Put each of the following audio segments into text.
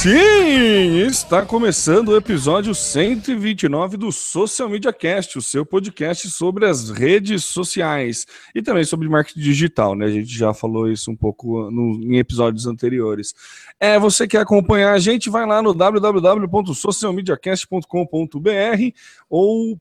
Sim, está começando o episódio 129 do Social Media Cast, o seu podcast sobre as redes sociais e também sobre marketing digital, né? A gente já falou isso um pouco no, em episódios anteriores. É, você quer acompanhar a gente, vai lá no www.socialmediacast.com.br ou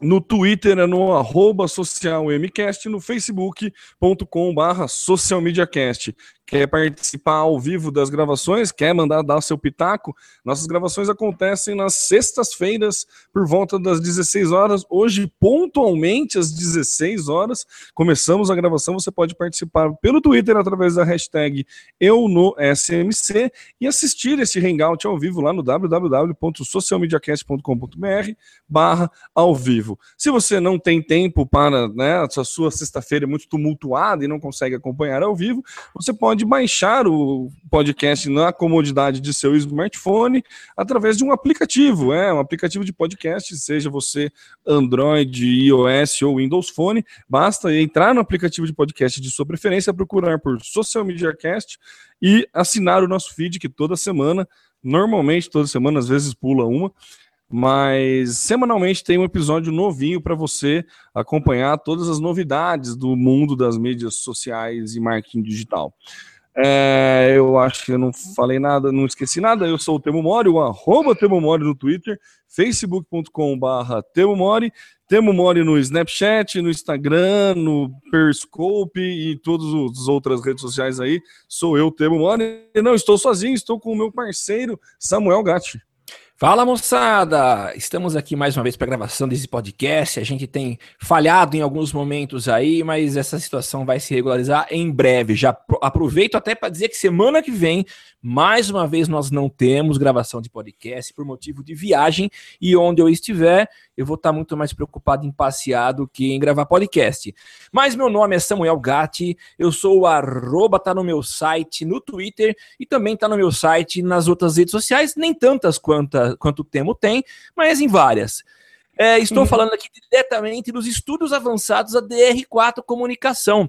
no Twitter é no arroba socialmcast, no facebook.com barra socialmediacast quer participar ao vivo das gravações, quer mandar dar seu pitaco, nossas gravações acontecem nas sextas-feiras por volta das 16 horas. Hoje, pontualmente às 16 horas, começamos a gravação. Você pode participar pelo Twitter através da hashtag eu no SMC e assistir esse hangout ao vivo lá no www.socialmediacast.com.br barra ao vivo. Se você não tem tempo para, né, a sua sexta-feira é muito tumultuada e não consegue acompanhar ao vivo, você pode pode baixar o podcast na comodidade de seu smartphone através de um aplicativo, é um aplicativo de podcast, seja você Android, iOS ou Windows Phone, basta entrar no aplicativo de podcast de sua preferência, procurar por Social Media Cast e assinar o nosso feed que toda semana, normalmente toda semana, às vezes pula uma, mas semanalmente tem um episódio novinho para você acompanhar todas as novidades do mundo das mídias sociais e marketing digital. É, eu acho que eu não falei nada, não esqueci nada. Eu sou o Temo Mori, o arroba Temo Mori no Twitter, facebook.com.br Temo Mori, Temo Mori no Snapchat, no Instagram, no Periscope e todas as outras redes sociais aí. Sou eu, Temo Mori. E não estou sozinho, estou com o meu parceiro Samuel Gatti. Fala moçada! Estamos aqui mais uma vez para a gravação desse podcast. A gente tem falhado em alguns momentos aí, mas essa situação vai se regularizar em breve. Já aproveito até para dizer que semana que vem, mais uma vez, nós não temos gravação de podcast por motivo de viagem e onde eu estiver, eu vou estar muito mais preocupado em passear do que em gravar podcast. Mas meu nome é Samuel Gatti, eu sou o arroba, tá no meu site, no Twitter e também tá no meu site nas outras redes sociais, nem tantas quanto, quanto o Temo tem, mas em várias. É, estou uhum. falando aqui diretamente dos estudos avançados da DR4 Comunicação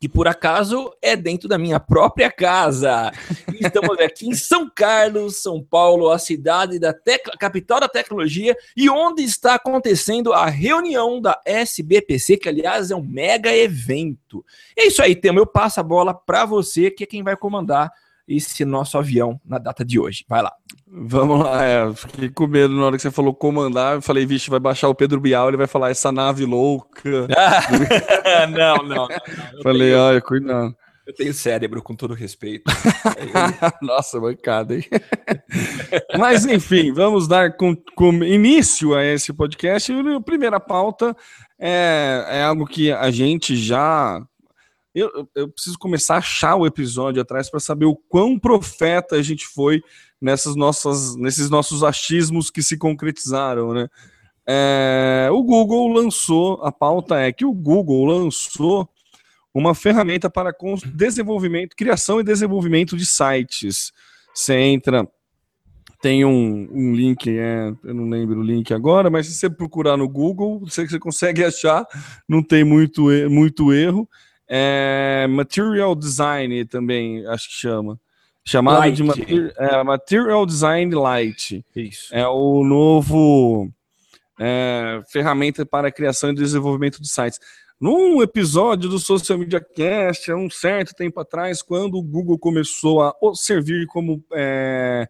que por acaso é dentro da minha própria casa. Estamos aqui em São Carlos, São Paulo, a cidade da capital da tecnologia e onde está acontecendo a reunião da SBPC, que aliás é um mega evento. É isso aí, Temo. Eu passo a bola para você, que é quem vai comandar esse nosso avião na data de hoje. Vai lá. Vamos lá, é, fiquei com medo na hora que você falou comandar, eu falei, vixe, vai baixar o Pedro Bial, ele vai falar essa nave louca. não, não, não, não. Falei, tenho, olha, cuidado. Eu tenho cérebro, com todo respeito. Nossa, bancada, hein? Mas, enfim, vamos dar com, com início a esse podcast. A primeira pauta é, é algo que a gente já eu, eu preciso começar a achar o episódio atrás para saber o quão profeta a gente foi nessas nossas, nesses nossos achismos que se concretizaram, né? É, o Google lançou, a pauta é que o Google lançou uma ferramenta para desenvolvimento, criação e desenvolvimento de sites. Você entra, tem um, um link, é, eu não lembro o link agora, mas se você procurar no Google, você, você consegue achar, não tem muito, muito erro. É, material Design também, acho que chama. Chamado Light. de mater, é, Material Design Light. Isso. É o novo é, ferramenta para a criação e desenvolvimento de sites. Num episódio do Social Media Cast, há um certo tempo atrás, quando o Google começou a servir como é,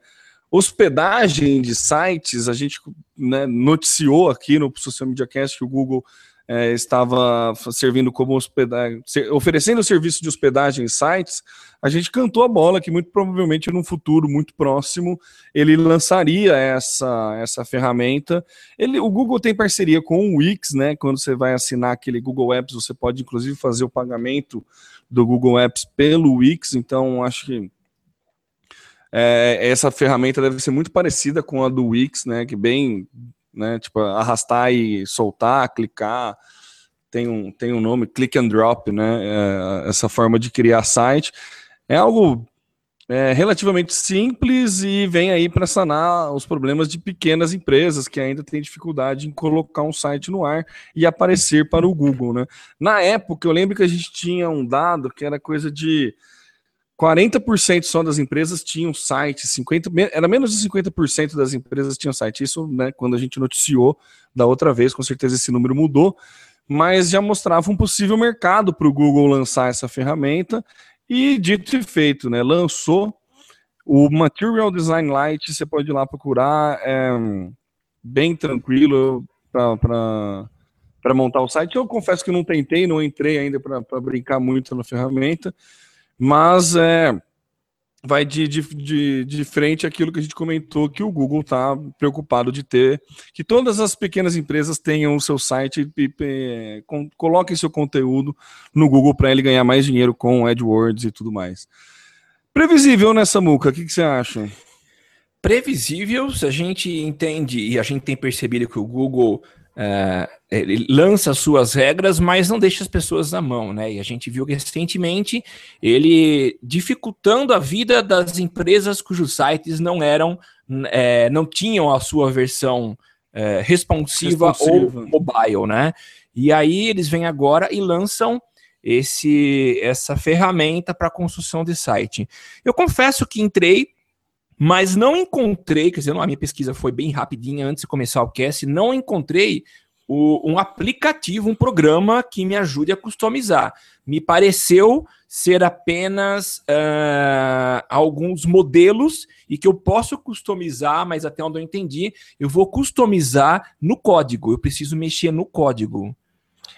hospedagem de sites, a gente né, noticiou aqui no Social Media Cast que o Google é, estava servindo como hospedagem, oferecendo serviço de hospedagem em sites, a gente cantou a bola que muito provavelmente num futuro muito próximo ele lançaria essa, essa ferramenta. Ele, o Google tem parceria com o Wix, né? Quando você vai assinar aquele Google Apps, você pode inclusive fazer o pagamento do Google Apps pelo Wix, então acho que é, essa ferramenta deve ser muito parecida com a do Wix, né? Que bem né? Tipo, arrastar e soltar, clicar, tem um, tem um nome, click and drop, né? É, essa forma de criar site. É algo é, relativamente simples e vem aí para sanar os problemas de pequenas empresas que ainda têm dificuldade em colocar um site no ar e aparecer para o Google, né? Na época, eu lembro que a gente tinha um dado que era coisa de 40% só das empresas tinham site, 50, era menos de 50% das empresas tinham site. Isso, né, quando a gente noticiou da outra vez, com certeza esse número mudou, mas já mostrava um possível mercado para o Google lançar essa ferramenta. E dito e feito, né, lançou o Material Design Lite, você pode ir lá procurar, é bem tranquilo para montar o site. Eu confesso que não tentei, não entrei ainda para brincar muito na ferramenta, mas é, vai de, de, de, de frente aquilo que a gente comentou, que o Google está preocupado de ter, que todas as pequenas empresas tenham o seu site e, e com, coloquem seu conteúdo no Google para ele ganhar mais dinheiro com AdWords e tudo mais. Previsível nessa muca, o que, que você acha? Previsível, se a gente entende e a gente tem percebido que o Google é, ele lança suas regras, mas não deixa as pessoas na mão, né? E a gente viu recentemente ele dificultando a vida das empresas cujos sites não eram, é, não tinham a sua versão é, responsiva, responsiva, ou mobile, né? E aí eles vêm agora e lançam esse essa ferramenta para construção de site. Eu confesso que entrei mas não encontrei, quer dizer, a minha pesquisa foi bem rapidinha antes de começar o cast, não encontrei o, um aplicativo, um programa que me ajude a customizar. Me pareceu ser apenas uh, alguns modelos e que eu posso customizar, mas até onde eu entendi, eu vou customizar no código. Eu preciso mexer no código.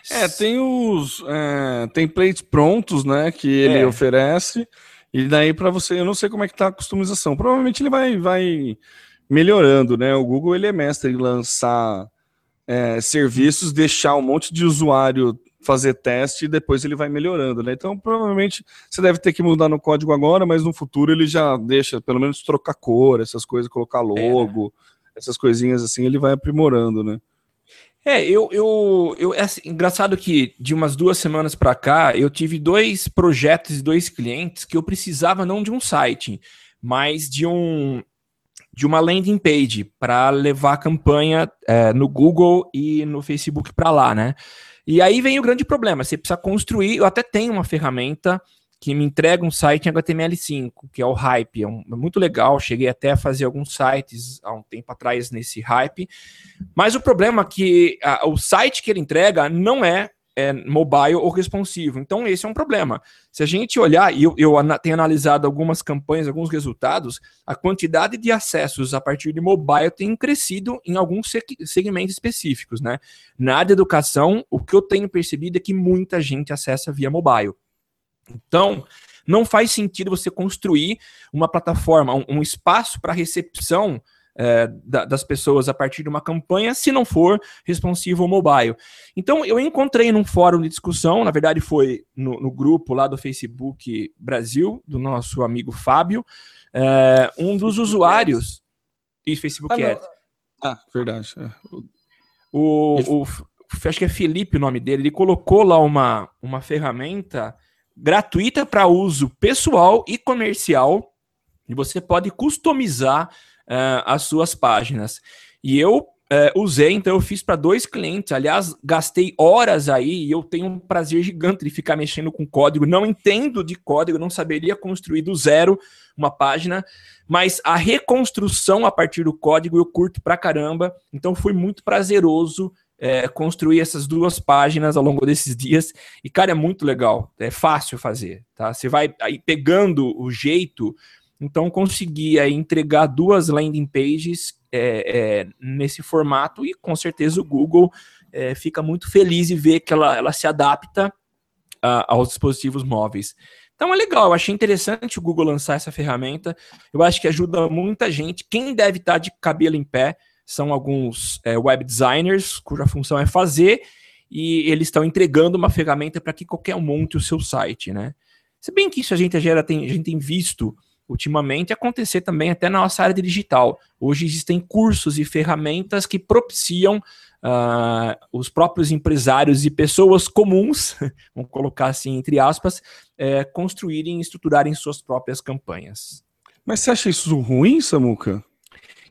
É, tem os é, templates prontos, né, que ele é. oferece. E daí para você, eu não sei como é que tá a customização. Provavelmente ele vai, vai melhorando, né? O Google ele é mestre em lançar é, serviços, deixar um monte de usuário fazer teste e depois ele vai melhorando, né? Então provavelmente você deve ter que mudar no código agora, mas no futuro ele já deixa pelo menos trocar cor, essas coisas, colocar logo, é. essas coisinhas assim, ele vai aprimorando, né? É, eu, eu, eu é assim, engraçado que de umas duas semanas para cá eu tive dois projetos e dois clientes que eu precisava não de um site, mas de um de uma landing page para levar a campanha é, no Google e no Facebook para lá, né? E aí vem o grande problema, você precisa construir. Eu até tenho uma ferramenta que me entrega um site em HTML5, que é o Hype. É, um, é, muito legal, cheguei até a fazer alguns sites há um tempo atrás nesse Hype. Mas o problema é que a, o site que ele entrega não é, é, mobile ou responsivo. Então, esse é um problema. Se a gente olhar, e eu, eu tenho analisado algumas campanhas, alguns resultados, a quantidade de acessos a partir de mobile tem crescido em alguns segmentos específicos. Né? Na área de educação, o que eu tenho percebido é que muita gente acessa via mobile. Então, não faz sentido você construir uma plataforma, um, um espaço para recepção é, da, das pessoas a partir de uma campanha, se não for responsivo mobile. Então, eu encontrei num fórum de discussão, na verdade foi no, no grupo lá do Facebook Brasil, do nosso amigo Fábio, é, um dos usuários. E Facebook ah, Ads. Ah, verdade. É. O, o, acho que é Felipe o nome dele, ele colocou lá uma, uma ferramenta gratuita para uso pessoal e comercial, e você pode customizar uh, as suas páginas. E eu uh, usei, então eu fiz para dois clientes. Aliás, gastei horas aí e eu tenho um prazer gigante de ficar mexendo com código. Não entendo de código, não saberia construir do zero uma página, mas a reconstrução a partir do código eu curto pra caramba. Então foi muito prazeroso é, construir essas duas páginas ao longo desses dias. E, cara, é muito legal. É fácil fazer, tá? Você vai aí pegando o jeito. Então, consegui aí, entregar duas landing pages é, é, nesse formato e com certeza o Google é, fica muito feliz em ver que ela, ela se adapta a, aos dispositivos móveis. Então é legal, eu achei interessante o Google lançar essa ferramenta. Eu acho que ajuda muita gente. Quem deve estar de cabelo em pé são alguns é, web designers, cuja função é fazer, e eles estão entregando uma ferramenta para que qualquer um monte o seu site, né? Se bem que isso a gente já tem, a gente tem visto ultimamente acontecer também até na nossa área digital. Hoje existem cursos e ferramentas que propiciam uh, os próprios empresários e pessoas comuns, vamos colocar assim entre aspas, é, construírem e estruturarem suas próprias campanhas. Mas você acha isso ruim, Samuca?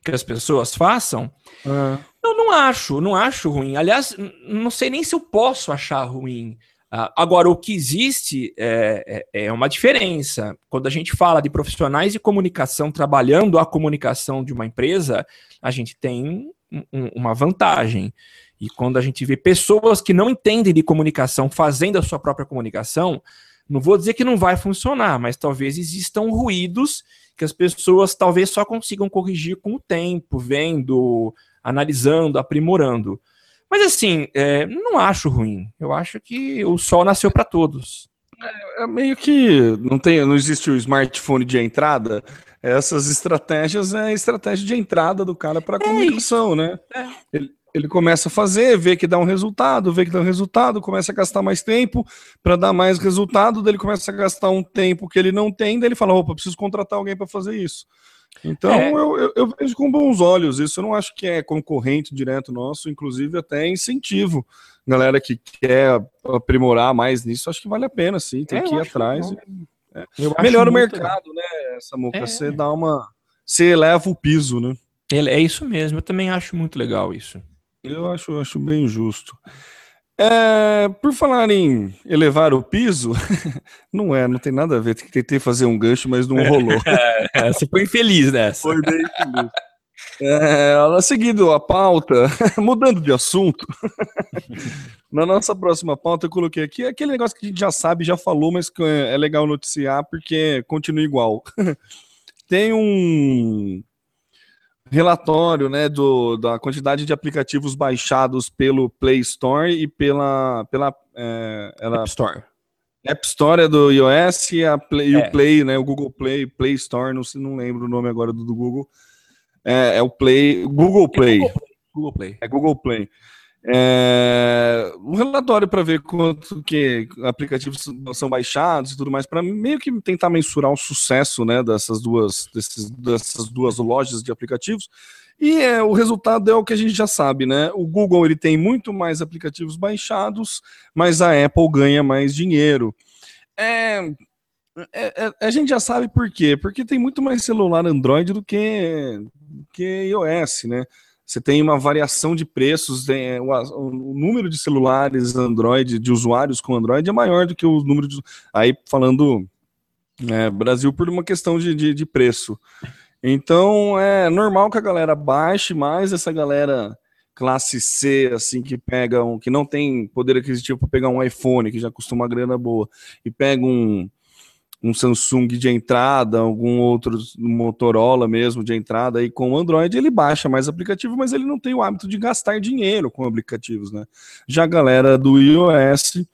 Que as pessoas façam? Ah. Eu não acho, não acho ruim. Aliás, não sei nem se eu posso achar ruim. Uh, agora, o que existe é, é, é, uma diferença. Quando a gente fala de profissionais de comunicação trabalhando a comunicação de uma empresa, a gente tem um, uma vantagem. E quando a gente vê pessoas que não entendem de comunicação fazendo a sua própria comunicação, não vou dizer que não vai funcionar, mas talvez existam ruídos que as pessoas talvez só consigam corrigir com o tempo, vendo, analisando, aprimorando. Mas assim, é, não acho ruim. Eu acho que o sol nasceu para todos. É, é, meio que não tem, não existe o smartphone de entrada. Essas estratégias é a estratégia de entrada do cara para a é comunicação, isso. né? É. Ele, ele começa a fazer, vê que dá um resultado, vê que dá um resultado, começa a gastar mais tempo para dar mais resultado, daí ele começa a gastar um tempo que ele não tem, daí ele fala, opa, preciso contratar alguém para fazer isso. Então é. eu, eu, eu, vejo com bons olhos isso. Eu não acho que é concorrente direto nosso, inclusive até incentivo. Galera que quer aprimorar mais nisso, acho que vale a pena, sim. Tem é, que ir atrás. Que é. Melhora o mercado, né, Samuca? É. Você dá uma. Você eleva o piso, né? É isso mesmo, eu também acho muito legal isso. Eu acho, acho bem justo. É, por falar em elevar o piso, não é, não tem nada a ver. Tentei fazer um gancho, mas não rolou. É, você foi infeliz nessa. Foi bem infeliz. É, seguindo a pauta, mudando de assunto, na nossa próxima pauta eu coloquei aqui aquele negócio que a gente já sabe, já falou, mas que é legal noticiar porque continua igual. Tem um, relatório né, do, da quantidade de aplicativos baixados pelo Play Store e pela, pela é, App Store. App Store é do iOS e, a Play, é. o Play, né, o Google Play, Play Store, não, não lembro o nome agora do, do Google. É, é, o Play, Google Play. É Google, Google Play. É Google Play. É, um relatório para ver quanto que aplicativos são baixados e tudo mais, para meio que tentar mensurar o sucesso né, dessas, duas, desses, dessas duas lojas de aplicativos. E é, o resultado é o que a gente já sabe, né? O Google ele tem muito mais aplicativos baixados, mas a Apple ganha mais dinheiro. É, é, é, a gente já sabe por quê? Porque tem muito mais celular Android do que, que iOS, né? Você tem uma variação de preços, tem, o, o, número de celulares Android, de usuários com Android é maior do que o número de. Aí falando né, Brasil por uma questão de, de, de preço. Então é normal que a galera baixe mais essa galera classe C, assim, que pega um, que não tem poder aquisitivo para pegar um iPhone, que já custa uma grana boa, e pega um, um Samsung de entrada, algum outro Motorola mesmo de entrada aí com o Android, ele baixa mais aplicativo, mas ele não tem o hábito de gastar dinheiro com aplicativos, né? Já a galera do iOS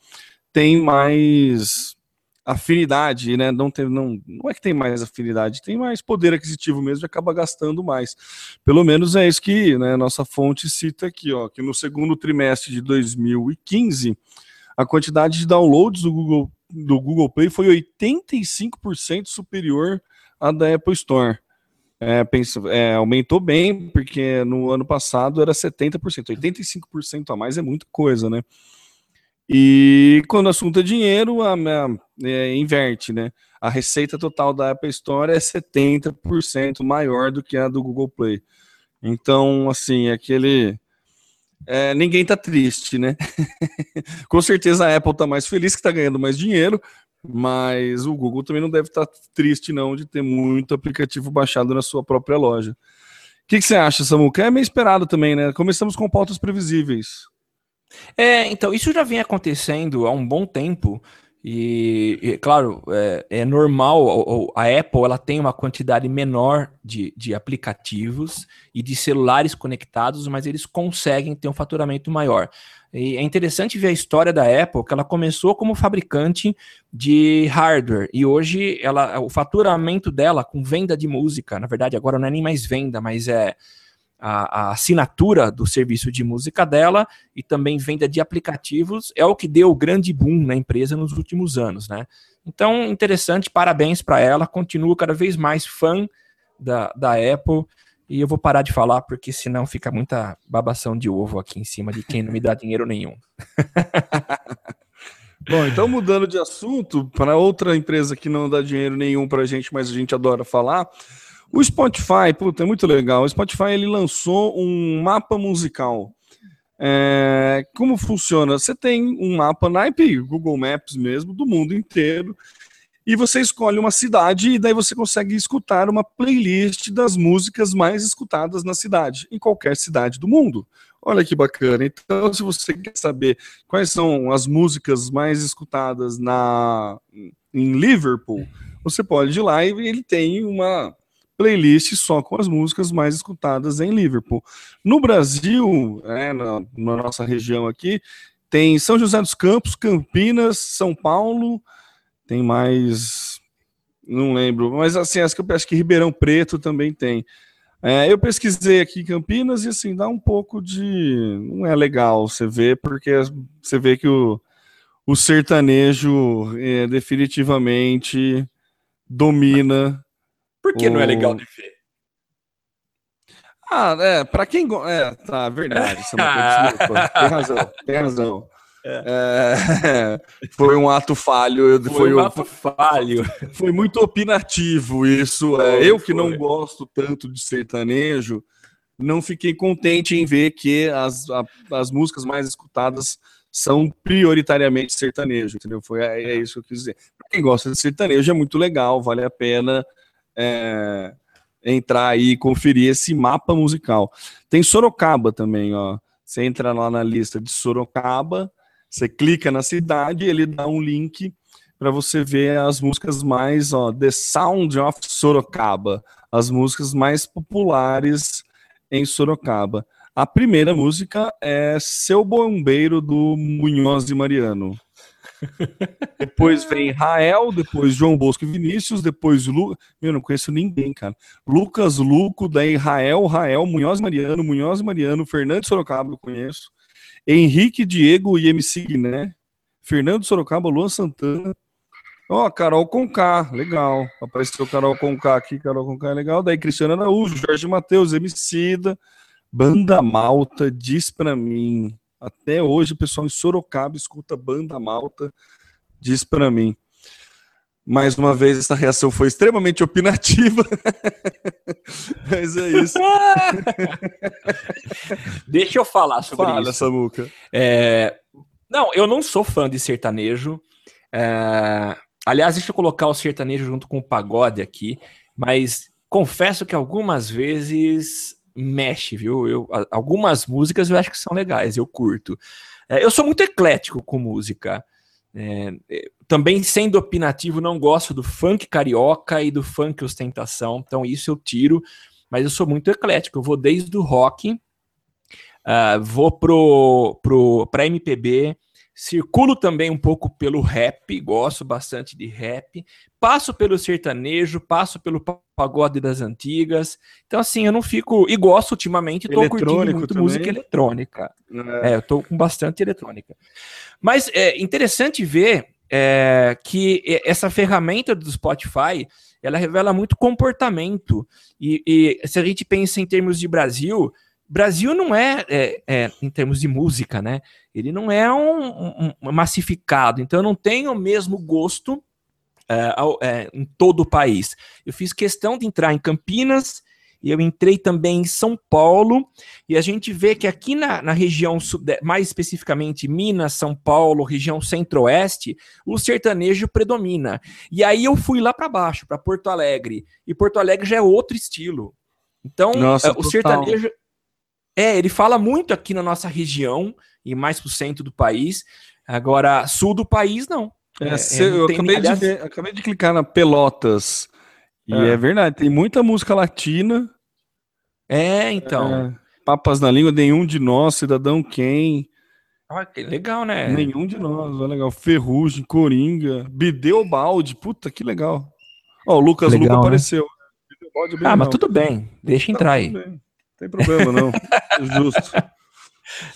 tem mais afinidade, né? Não, tem, não, não é que tem mais afinidade, tem mais poder aquisitivo mesmo e acaba gastando mais. Pelo menos é isso que né, nossa fonte cita aqui, ó, que no segundo trimestre de 2015 a quantidade de downloads do Google do Google Play foi 85% superior à da Apple Store. É, pensa, é, aumentou bem, porque no ano passado era 70%, 85% a mais é muita coisa, né? E quando o assunto é dinheiro, a, a, é, inverte, né? A receita total da Apple Store é 70% maior do que a do Google Play. Então, assim, aquele é, ninguém tá triste, né? Com certeza a Apple tá mais feliz que tá ganhando mais dinheiro, mas o Google também não deve estar tá triste, não, de ter muito aplicativo baixado na sua própria loja. O que, que, você acha, Samuca? É meio esperado também, né? Começamos com pautas previsíveis. É, então, isso já vem acontecendo há um bom tempo. E, e claro, é, é normal, a, a Apple ela tem uma quantidade menor de, de aplicativos e de celulares conectados, mas eles conseguem ter um faturamento maior. E é interessante ver a história da Apple, que ela começou como fabricante de hardware e hoje ela, o faturamento dela com venda de música, na verdade agora não é nem mais venda, mas é a, a, assinatura do serviço de música dela e também venda de aplicativos é o que deu o grande boom na empresa nos últimos anos, né? Então, interessante, parabéns para ela, continuo cada vez mais fã da, da Apple e eu vou parar de falar porque senão fica muita babação de ovo aqui em cima de quem não me dá dinheiro nenhum. Bom, então mudando de assunto para outra empresa que não dá dinheiro nenhum para a gente, mas a gente adora falar, o Spotify, puta, é muito legal. O Spotify ele lançou um mapa musical. É, como funciona? Você tem um mapa naipe, Google Maps mesmo, do mundo inteiro, e você escolhe uma cidade e daí você consegue escutar uma playlist das músicas mais escutadas na cidade, em qualquer cidade do mundo. Olha que bacana. Então, se você quer saber quais são as músicas mais escutadas na em Liverpool, você pode ir lá e ele tem uma playlist só com as músicas mais escutadas em Liverpool. No Brasil, é, na, na, nossa região aqui, tem São José dos Campos, Campinas, São Paulo, tem mais. Não lembro, mas assim, acho que, acho que Ribeirão Preto também tem. É, eu pesquisei aqui Campinas e assim, dá um pouco de. Não é legal você ver, porque você vê que o, o sertanejo é, definitivamente domina por que o... não é legal de ver? Ah, é, pra quem. É, tá, verdade. Tem razão, tem razão. É. É, foi um ato falho. Foi, foi um ato falho. Foi muito opinativo isso. É, eu que não gosto tanto de sertanejo, não fiquei contente em ver que as, a, as músicas mais escutadas são prioritariamente sertanejo, entendeu? Foi, é, é isso que eu quis dizer. Pra quem gosta de sertanejo é muito legal, vale a pena é, entrar aí e conferir esse mapa musical. Tem Sorocaba também, ó. Você entra lá na lista de Sorocaba, você clica na cidade, ele dá um link para você ver as músicas mais, ó, The Sound of Sorocaba, as músicas mais populares em Sorocaba. A primeira música é Seu Bombeiro do Munhoz e Mariano depois vem Rael, depois João Bosco e Vinícius, depois Lu... Eu não conheço ninguém, cara. Lucas Luco, daí Rael, Rael, Munhoz Mariano, Munhoz Mariano, Fernando Sorocaba, eu conheço. Henrique, Diego e MC Guiné. Fernando Sorocaba, Luan Santana. Ó, oh, Carol Conká, legal. Apareceu Carol Conká aqui, Carol Conká é legal. Daí Cristiano Araújo, Jorge Matheus, Emicida. Banda Malta, diz pra mim. Até hoje o pessoal em Sorocaba escuta banda malta, diz para mim. Mais uma vez, essa reação foi extremamente opinativa. Mas é isso. Deixa eu falar sobre Fala, isso. Samuca. É... Não, eu não sou fã de sertanejo. É... Aliás, deixa eu colocar o sertanejo junto com o pagode aqui. Mas confesso que algumas vezes mexe, viu? Eu, algumas músicas eu acho que são legais, eu curto. É, eu sou muito eclético com música. É, é, também sendo opinativo, não gosto do funk carioca e do funk ostentação, então isso eu tiro, mas eu sou muito eclético. Eu vou desde o rock, uh, vou pro, pro, pra MPB, Circulo também um pouco pelo rap, gosto bastante de rap. Passo pelo sertanejo, passo pelo pagode das antigas. Então, assim, eu não fico. E gosto ultimamente, tô curtindo muito também. música eletrônica. É. é, eu tô com bastante eletrônica. Mas é interessante ver é, que essa ferramenta do Spotify ela revela muito comportamento. E, e se a gente pensa em termos de Brasil, Brasil não é, é, é, em termos de música, né? Ele não é um, um massificado, então eu não tenho o mesmo gosto é, é, em todo o país. Eu fiz questão de entrar em Campinas, e eu entrei também em São Paulo, e a gente vê que aqui na, na região, mais especificamente Minas, São Paulo, região centro-oeste, o sertanejo predomina. E aí eu fui lá para baixo, para Porto Alegre, e Porto Alegre já é outro estilo. Então, Nossa, o total. sertanejo é, ele fala muito aqui na nossa região e mais pro centro do país. Agora, sul do país, não. É, É, se- é, eu tem- acabei, aliás- de ver- acabei de clicar na Pelotas. E Ah. é verdade, tem muita música latina. É, então. é, Papas na língua, nenhum de nós, Cidadão Quem. Ah, que legal, né? Nenhum de nós, olha legal. Ferrugem, Coringa, Bideu Balde, puta que legal. Ó, o Lucas Legal, Luca né? apareceu. Bideu Balde é bem Ah, mas tudo bem. Deixa entrar aí. Tem problema, não. Justo.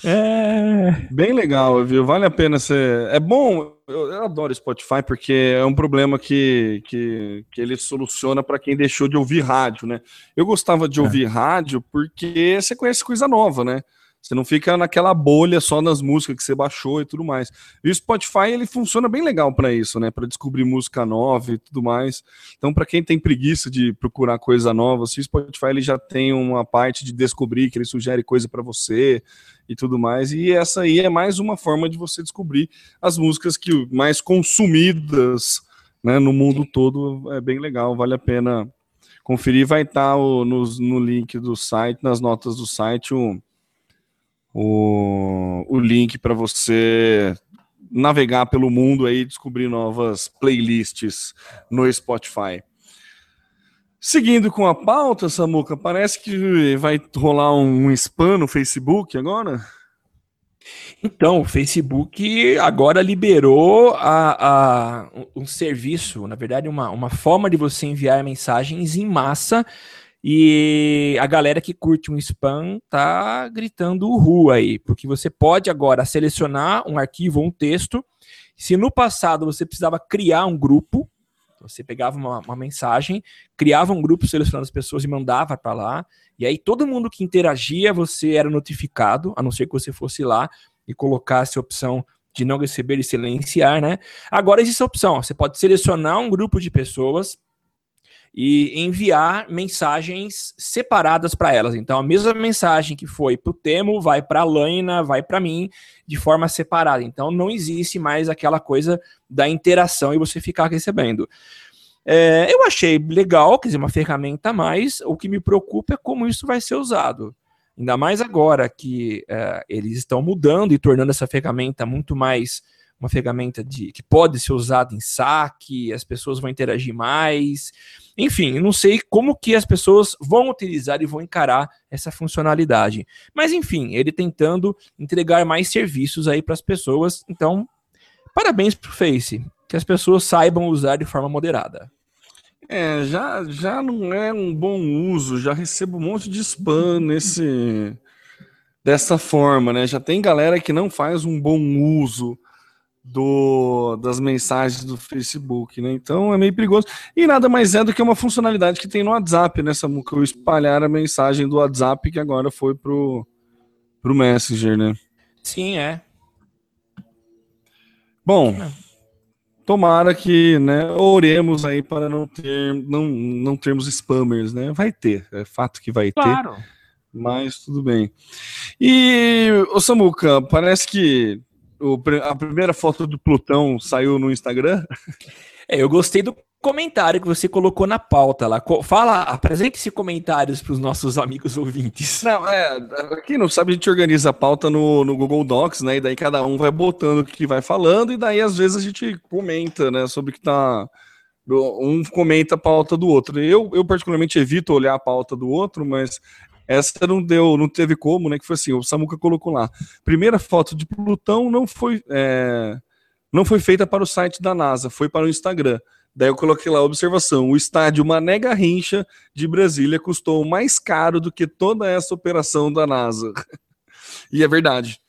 É. Bem legal, viu? Vale a pena ser. É bom, eu, eu adoro Spotify porque é um problema que, que, que ele soluciona para quem deixou de ouvir rádio, né? Eu gostava de ouvir rádio porque você conhece coisa nova, né? Você não fica naquela bolha só nas músicas que você baixou e tudo mais. E o Spotify ele funciona bem legal para isso, né? Para descobrir música nova e tudo mais. Então, para quem tem preguiça de procurar coisa nova, o Spotify ele já tem uma parte de descobrir que ele sugere coisa para você e tudo mais. E essa aí é mais uma forma de você descobrir as músicas que mais consumidas né, no mundo todo. É bem legal, vale a pena conferir. Vai estar no, no link do site, nas notas do site, o, o, o link para você navegar pelo mundo aí e descobrir novas playlists no Spotify. Seguindo com a pauta, Samuca, parece que vai rolar um spam no Facebook agora? Então, o Facebook agora liberou a, a- um serviço, na verdade, uma, uma forma de você enviar mensagens em massa. E a galera que curte um spam tá gritando uhul aí, porque você pode agora selecionar um arquivo ou um texto. Se no passado você precisava criar um grupo, você pegava uma, uma mensagem, criava um grupo selecionando as pessoas e mandava para lá. E aí todo mundo que interagia, você era notificado, a não ser que você fosse lá e colocasse a opção de não receber e silenciar, né? Agora existe a opção, você pode selecionar um grupo de pessoas e enviar mensagens separadas para elas. Então, a mesma mensagem que foi para o Temo vai para a Laina, vai para mim, de forma separada. Então, não existe mais aquela coisa da interação e você ficar recebendo. É, eu achei legal, quer dizer, uma ferramenta a mais. O que me preocupa é como isso vai ser usado. Ainda mais agora que é, eles estão mudando e tornando essa ferramenta muito mais uma ferramenta de, que pode ser usada em saque, as pessoas vão interagir mais. Enfim, não sei como que as pessoas vão utilizar e vão encarar essa funcionalidade. Mas enfim, ele tentando entregar mais serviços aí para as pessoas. Então, parabéns pro Face, que as pessoas saibam usar de forma moderada. É, já, já não é um bom uso, já recebo um monte de spam nesse dessa forma, né? Já tem galera que não faz um bom uso do, das mensagens do Facebook, né? Então é meio perigoso. E nada mais é do que uma funcionalidade que tem no WhatsApp, né, Samuca? O espalhar a mensagem do WhatsApp que agora foi pro, pro Messenger, né? Sim, é. Bom, tomara que, né, oremos aí para não ter, não, não termos spammers, né? Vai ter, é fato que vai ter. Claro. Mas tudo bem. E, ô Samuca, parece que o a primeira foto do Plutão saiu no Instagram. É, eu gostei do comentário que você colocou na pauta lá. Fala, apresente esse comentários para os nossos amigos ouvintes. Não, é, quem não sabe, a gente organiza a pauta no, no Google Docs, né? E daí cada um vai botando o que vai falando, e daí às vezes a gente comenta, né, sobre o que tá. Um comenta a pauta do outro. Eu, eu particularmente evito olhar a pauta do outro, mas essa não deu, não teve como, né? Que foi assim, o Samuca colocou lá. Primeira foto de Plutão não foi, é, não foi feita para o site da NASA, foi para o Instagram. Daí eu coloquei lá a observação: o estádio Mané Garrincha de Brasília custou mais caro do que toda essa operação da NASA. e é verdade.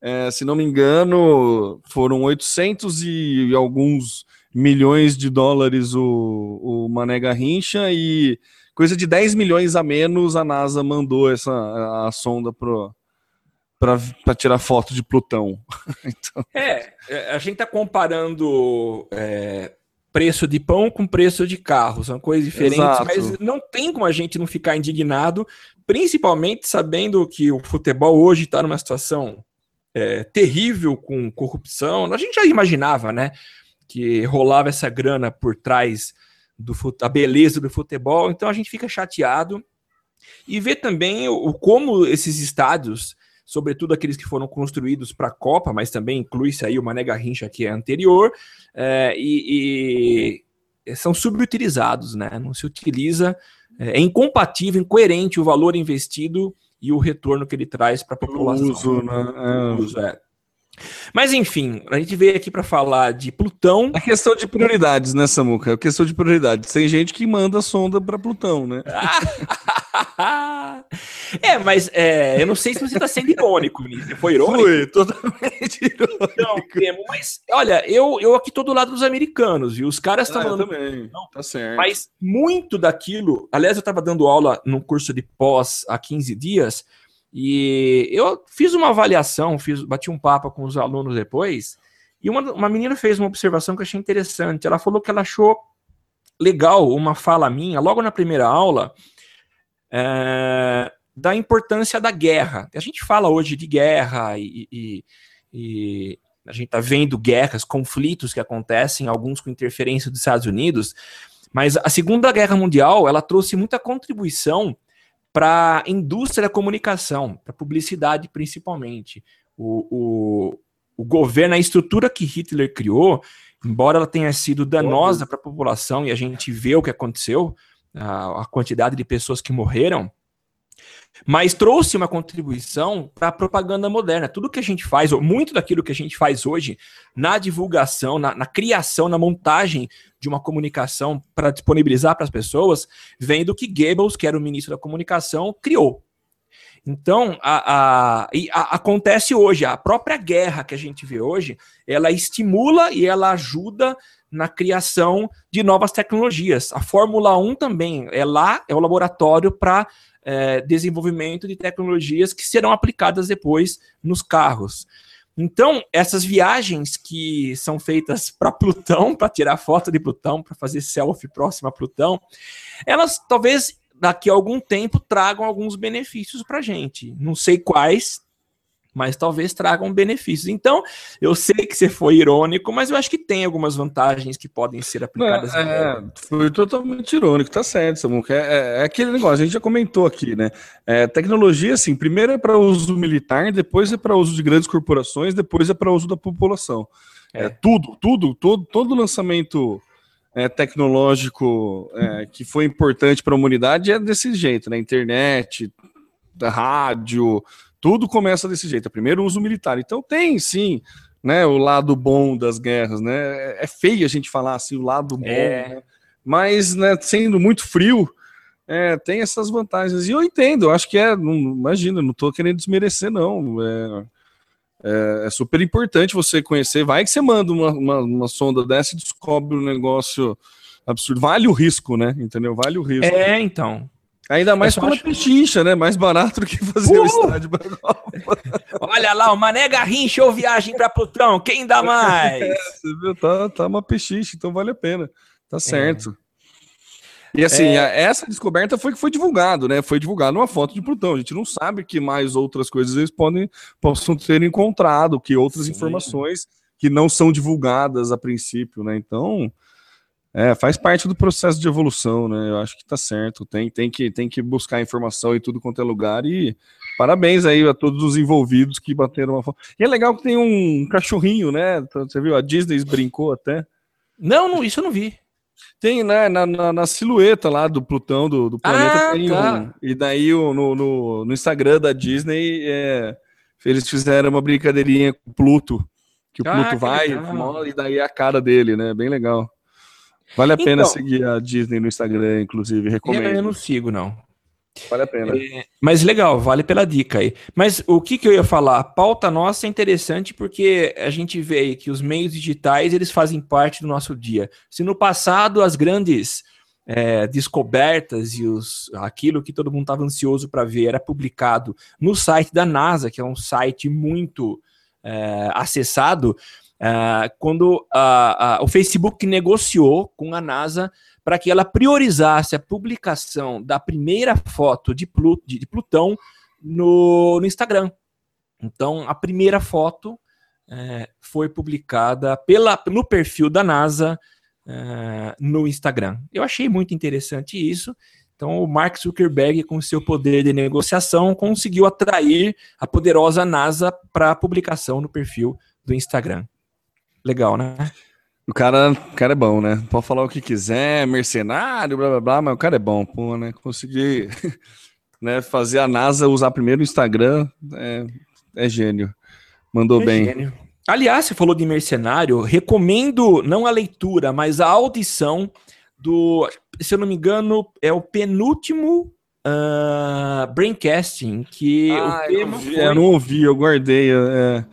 É, se não me engano, foram 800 e alguns milhões de dólares o, o Mané Garrincha e coisa de 10 milhões a menos a NASA mandou essa a, a sonda para tirar foto de Plutão. então, É, é, a gente tá comparando é, preço de pão com preço de carro, são coisas diferentes, Exato. mas não tem como a gente não ficar indignado, principalmente sabendo que o futebol hoje está numa situação é, terrível com corrupção. A gente já imaginava, né, que rolava essa grana por trás do a beleza do futebol, então a gente fica chateado e vê também o, o como esses estádios sobretudo aqueles que foram construídos para a Copa, mas também inclui-se aí o Mané Garrincha, que é anterior, é, e, e, são subutilizados, né? Não se utiliza, é, é, incompatível, incoerente o valor investido e o retorno que ele traz para a população. O uso, né? É. O uso, é. Mas enfim, a gente veio aqui para falar de Plutão. A questão de prioridades, né, Samuca? A questão de prioridades. Tem gente que manda sonda para Plutão, né? é, mas é, eu não sei se você está sendo irônico, Você foi irônico? Fui, totalmente irônico. Não, Temo, mas olha, eu, eu aqui tô do lado dos americanos, e os caras estão ah, falando. também. Não, tá certo. Mas muito daquilo. Aliás, eu estava dando aula num curso de pós há 15 dias. E eu fiz uma avaliação, fiz, bati um papo com os alunos depois, e uma, uma menina fez uma observação que eu achei interessante. Ela falou que ela achou legal uma fala minha, logo na primeira aula, é, da importância da guerra. A gente fala hoje de guerra e, e, e a gente está vendo guerras, conflitos que acontecem, alguns com interferência dos Estados Unidos, mas a Segunda Guerra Mundial ela trouxe muita contribuição para a indústria da comunicação, para publicidade principalmente. O, o, o governo, a estrutura que Hitler criou, embora ela tenha sido danosa para a população e a gente vê o que aconteceu, a, a quantidade de pessoas que morreram, mas trouxe uma contribuição para a propaganda moderna. Tudo que a gente faz, ou muito daquilo que a gente faz hoje, na divulgação, na, na criação, na montagem de uma comunicação para disponibilizar para as pessoas, vem do que Goebbels, que era o ministro da comunicação, criou. Então, a, a, a, acontece hoje, a própria guerra que a gente vê hoje, ela estimula e ela ajuda na criação de novas tecnologias. A Fórmula 1 também é lá, é o laboratório para é, desenvolvimento de tecnologias que serão aplicadas depois nos carros. Então, essas viagens que são feitas para Plutão, para tirar foto de Plutão, para fazer selfie próximo a Plutão, elas talvez daqui a algum tempo tragam alguns benefícios para a gente. Não sei quais, mas talvez tragam benefícios. Então, eu sei que você foi irônico, mas eu acho que tem algumas vantagens que podem ser aplicadas. É, foi totalmente irônico, tá certo, Samuca. É, é, é, aquele negócio, a gente já comentou aqui, né? É, tecnologia, assim, primeiro é para uso militar, depois é para uso de grandes corporações, depois é para uso da população. É. é, tudo, tudo, todo, todo lançamento é, tecnológico é, que foi importante para a humanidade é desse jeito, né? Internet, rádio, tudo começa desse jeito. É primeiro uso militar. Então tem sim, né, o lado bom das guerras, né? É feio a gente falar assim o lado bom, é. né? mas né, sendo muito frio, é, tem essas vantagens. E eu entendo, eu acho que é, não, imagina, não estou querendo desmerecer não. É, é, é, super importante você conhecer. Vai que você manda uma, uma, uma sonda dessa e descobre um negócio absurdo. Vale o risco, né? Entendeu? Vale o risco. É, então. Ainda mais com acho... pechincha, né? Mais barato do que fazer uh! o estádio Olha lá, o Mané Garrincha ou viagem para Plutão, quem dá mais? É, você viu? Tá, tá uma pechincha, então vale a pena. Tá é. certo. É. E assim, é... essa descoberta foi que foi divulgado, né? Foi divulgado uma foto de Plutão. A gente não sabe que mais outras coisas eles podem possam ter encontrado, que outras Sim. informações que não são divulgadas a princípio, né? Então, é, faz parte do processo de evolução, né? Eu acho que tá certo. Tem, tem, que, tem que buscar informação em tudo quanto é lugar e parabéns aí a todos os envolvidos que bateram uma foto. E é legal que tem um cachorrinho, né? Você viu? A Disney brincou até. Não, não isso eu não vi. Tem, né? Na, na, na silhueta lá do Plutão, do, do planeta, ah, tem tá. um. E daí no, no, no Instagram da Disney, é, eles fizeram uma brincadeirinha com o Pluto. Que o ah, Pluto que vai, e daí é a cara dele, né? Bem legal. Vale a então, pena seguir a Disney no Instagram, inclusive, recomendo. Eu não sigo, não. Vale a pena. É, mas legal, vale pela dica aí. Mas o que, que eu ia falar? A pauta nossa é interessante porque a gente vê que os meios digitais eles fazem parte do nosso dia. Se no passado as grandes é, descobertas e os, aquilo que todo mundo estava ansioso para ver era publicado no site da NASA, que é um site muito é, acessado, Uh, quando uh, uh, o Facebook negociou com a NASA para que ela priorizasse a publicação da primeira foto de, de, de Plutão no, no, Instagram. Então, a primeira foto eh, foi publicada pela, no perfil da NASA eh, no Instagram. Eu achei muito interessante isso Então, o Mark Zuckerberg, com seu poder de negociação, conseguiu atrair a poderosa NASA para publicação no perfil do Instagram. Legal, né? O cara, o cara é bom, né? Pode falar o que quiser, mercenário, blá blá blá, mas o cara é bom, pô, né? Conseguir né, fazer a NASA usar primeiro o Instagram é, é gênio. Mandou é bem. Gênio. Aliás, você falou de mercenário, recomendo não a leitura, mas a audição do, se eu não me engano, é o penúltimo uh, Braincasting, que ah, o tema eu, vi, foi... eu não ouvi, eu guardei. É...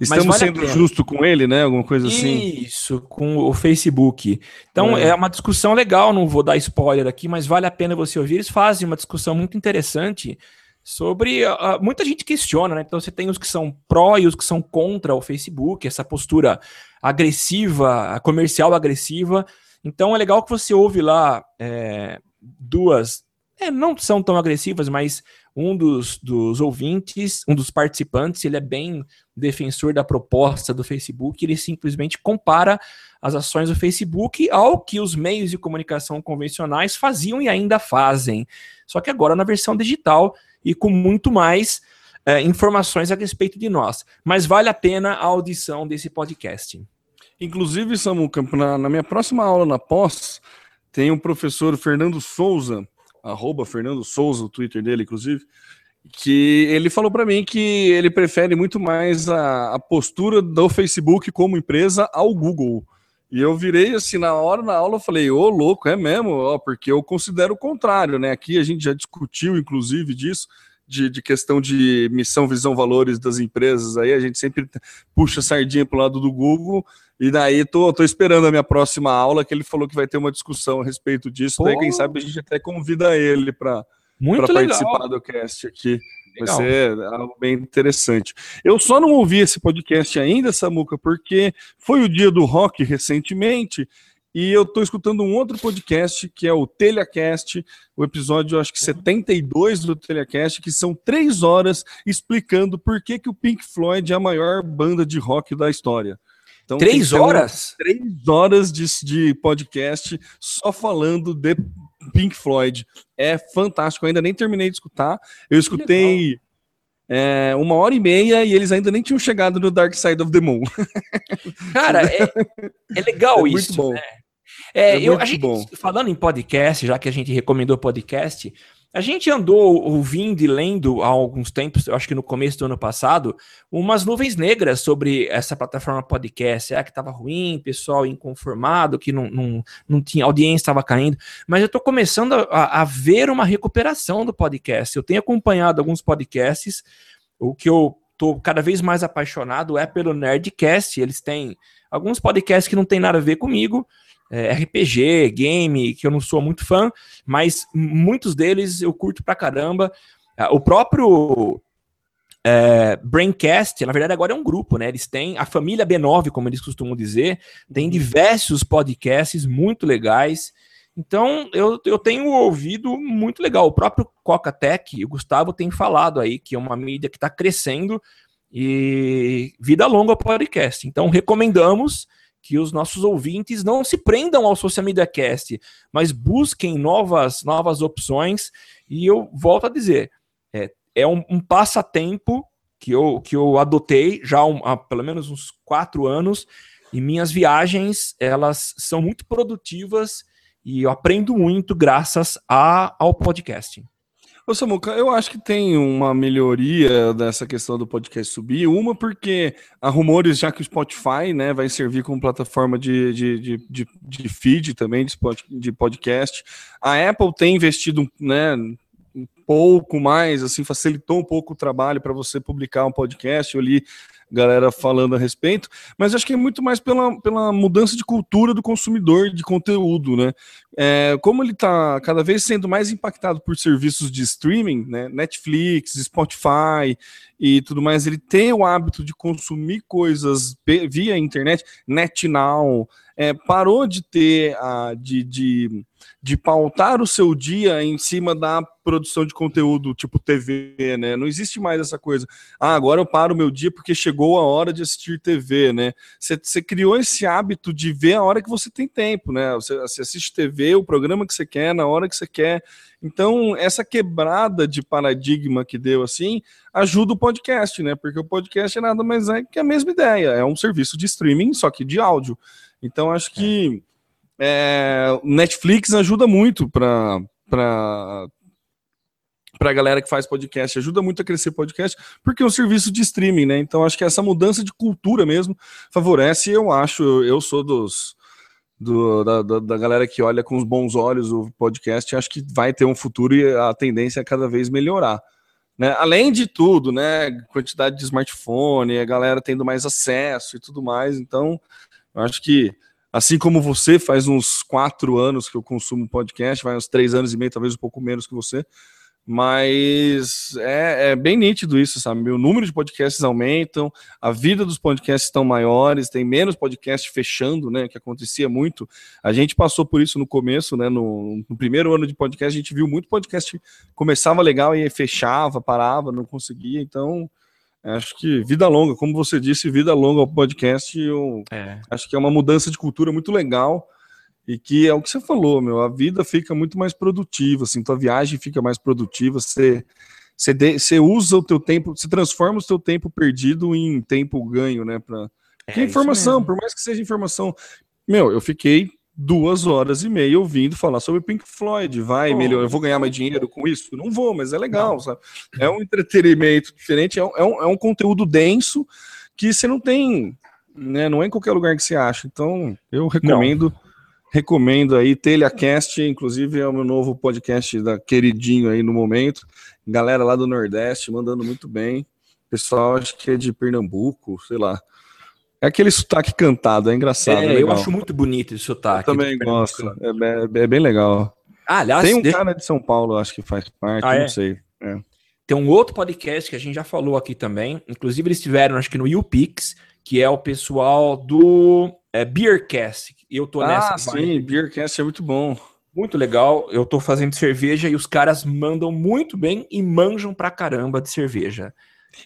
Estamos vale sendo justo com ele, né? Alguma coisa assim. Isso, com o Facebook. Então é. é. uma discussão legal, não vou dar spoiler aqui, mas vale a pena você ouvir. Eles fazem uma discussão muito interessante sobre. Uh, muita gente questiona, né? Então você tem os que são pró e os que são contra o Facebook, essa postura agressiva, comercial agressiva. Então é legal que você ouve lá é, duas. É, não são tão agressivas, mas um dos, dos ouvintes, um dos participantes, ele é bem defensor da proposta do Facebook, ele simplesmente compara as ações do Facebook ao que os meios de comunicação convencionais faziam e ainda fazem. Só que agora na versão digital e com muito mais é, informações a respeito de nós. Mas vale a pena a audição desse podcast. Inclusive, Samuca, na, na minha próxima aula na pós, tem um professor Fernando Souza, arroba Fernando Souza, o Twitter dele, inclusive, que ele falou para mim que ele prefere muito mais a, a, postura do Facebook como empresa ao Google. E eu virei assim, na hora na aula, eu falei, ô louco, é mesmo, ó, porque eu considero o contrário, né? Aqui a gente já discutiu, inclusive, disso de, de, questão de missão, visão, valores das empresas. Aí, a gente sempre puxa a sardinha para o lado do Google, e daí tô, tô esperando a minha próxima aula, que ele falou que vai ter uma discussão a respeito disso, daí quem sabe a gente até convida ele para participar do cast aqui. Legal. Vai ser algo bem interessante. Eu só não ouvi esse podcast ainda, Samuca, porque foi o dia do rock recentemente e eu estou escutando um outro podcast que é o Telecast, o episódio, acho que 72 do Telecast, que são três horas explicando por que, que o Pink Floyd é a maior banda de rock da história. Então, três horas? Três horas de, de podcast só falando de Pink Floyd. É fantástico. Eu ainda nem terminei de escutar. Eu escutei é, uma hora e meia e eles ainda nem tinham chegado no Dark Side of the Moon. Cara, é, é legal é isso. Muito bom. Né? É, é eu, a gente, bom. falando em podcast, já que a gente recomendou podcast, a gente andou ouvindo e lendo há alguns tempos, eu acho que no começo do ano passado, umas nuvens negras sobre essa plataforma podcast. É que estava ruim, pessoal inconformado, que não, não, não tinha audiência, estava caindo. Mas eu estou começando a, a, ver uma recuperação do podcast. Eu tenho acompanhado alguns podcasts, o que eu estou cada vez mais apaixonado é pelo Nerdcast. Eles têm alguns podcasts que não tem nada a ver comigo, é, RPG, game, que eu não sou muito fã, mas muitos deles eu curto pra caramba. Ah, o próprio é, Braincast, na verdade, agora é um grupo, né? Eles têm a família B9, como eles costumam dizer, tem diversos podcasts muito legais. Então, eu, eu tenho ouvido muito legal. O próprio Coca Tech, o Gustavo tem falado aí que é uma mídia que está crescendo e vida longa ao podcast. Então, recomendamos que os nossos ouvintes não se prendam ao Social Media Cast, mas busquem novas, novas opções. E eu volto a dizer, é, é um, um passatempo que eu, que eu adotei já um, há pelo menos uns quatro anos. E minhas viagens, elas são muito produtivas e eu aprendo muito graças a, ao podcasting. Ô Samuca, eu acho que tem uma melhoria dessa questão do podcast subir. Uma, porque há rumores já que o Spotify né, vai servir como plataforma de, de, de, de, de feed também, de podcast. A Apple tem investido né, um pouco mais, assim, facilitou um pouco o trabalho para você publicar um podcast. Eu li galera falando a respeito, mas acho que é muito mais pela, pela mudança de cultura do consumidor de conteúdo, né? É, como ele está cada vez sendo mais impactado por serviços de streaming, né? Netflix, Spotify e tudo mais, ele tem o hábito de consumir coisas via internet, NetNow, é, parou de ter a de, de, de pautar o seu dia em cima da produção de conteúdo tipo TV, né? Não existe mais essa coisa. Ah, agora eu paro o meu dia porque chegou chegou a hora de assistir TV, né? Você, você criou esse hábito de ver a hora que você tem tempo, né? Você, você assiste TV, o programa que você quer, na hora que você quer. Então, essa quebrada de paradigma que deu assim ajuda o podcast, né? Porque o podcast é nada mais é que a mesma ideia, é um serviço de streaming, só que de áudio. Então, acho que é, Netflix ajuda muito para para a galera que faz podcast, ajuda muito a crescer podcast, porque é um serviço de streaming, né? Então acho que essa mudança de cultura mesmo favorece, eu acho, eu sou dos do, da, da, da, galera que olha com os bons olhos o podcast, acho que vai ter um futuro e a tendência é cada vez melhorar. Né? Além de tudo, né? Quantidade de smartphone, a galera tendo mais acesso e tudo mais. Então, acho que assim como você, faz uns quatro anos que eu consumo podcast, vai uns três anos e meio, talvez um pouco menos que você. Mas é, é, bem nítido isso, sabe? O número de podcasts aumentam, a vida dos podcasts estão maiores, tem menos podcast fechando, né? Que acontecia muito. A gente passou por isso no começo, né? No, no primeiro ano de podcast, a gente viu muito podcast começava legal e fechava, parava, não conseguia. Então, acho que vida longa, como você disse, vida longa ao podcast, eu é. acho que é uma mudança de cultura muito legal e que é o que você falou, meu, a vida fica muito mais produtiva, assim, tua viagem fica mais produtiva, você, você, de, você usa o teu tempo, você transforma o teu tempo perdido em tempo ganho, né, pra... É, informação, por mais que seja informação, meu, eu fiquei duas horas e meia ouvindo falar sobre Pink Floyd, vai, oh, melhor, eu vou ganhar mais dinheiro com isso? Não vou, mas é legal, não. sabe? É um entretenimento diferente, é um, é um, é um conteúdo denso que você não tem, né, não é em qualquer lugar que você acha, então eu recomendo... Não recomendo aí, Telecast, inclusive é o meu novo podcast da queridinho aí no momento. Galera lá do Nordeste mandando muito bem. Pessoal, acho que é de Pernambuco, sei lá. É aquele sotaque cantado, é engraçado. É, é eu acho muito bonito esse sotaque. Eu também gosto, é, é, é, bem legal. Ah, aliás, tem um deixa... cara de São Paulo, acho que faz parte, ah, não é? sei. É. Tem um outro podcast que a gente já falou aqui também. Inclusive, eles tiveram, acho que no YouPix, que é o pessoal do é, Beercast. Eu tô ah, nessa. Ah, sim, Beercast é muito bom. Muito legal. Eu tô fazendo cerveja e os caras mandam muito bem e manjam pra caramba de cerveja.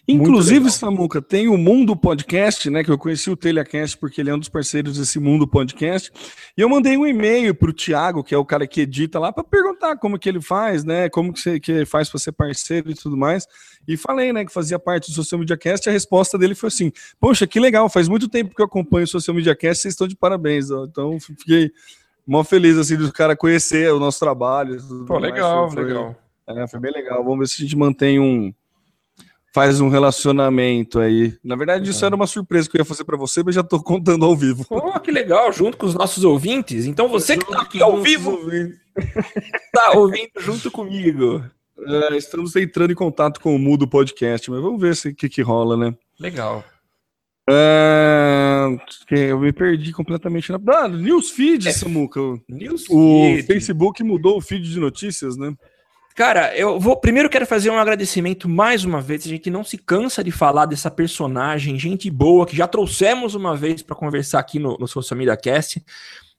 Inclusive, Samuca, tem o Mundo Podcast, né? Que eu conheci o Telecast porque ele é um dos parceiros desse Mundo Podcast. E eu mandei um e-mail para o Thiago, que é o cara que edita lá, para perguntar como que ele faz, né? Como que, você, que faz para ser parceiro e tudo mais. E falei, né, que fazia parte do Social Media Cast. E a resposta dele foi assim: Poxa, que legal, faz muito tempo que eu acompanho o Social Media Cast, vocês estão de parabéns. Ó. Então, fiquei mó feliz assim do cara conhecer o nosso trabalho. Pô, legal, foi, legal. É, foi bem legal. Vamos ver se a gente mantém um faz um relacionamento aí. Na verdade, isso é. era uma surpresa que eu ia fazer para você, mas já tô contando ao vivo. Oh, que legal, junto com os nossos ouvintes. Então você que tá aqui ao vivo, tá ouvindo junto comigo. É, estamos entrando em contato com o Mudo Podcast, mas vamos ver o que, que rola, né? Legal. É, eu me perdi completamente na. Ah, Newsfeed, é, Samuca. Newsfeed. O Facebook mudou o feed de notícias, né? Cara, eu vou primeiro quero fazer um agradecimento mais uma vez. A gente não se cansa de falar dessa personagem, gente boa, que já trouxemos uma vez para conversar aqui no, no Social Media Cast,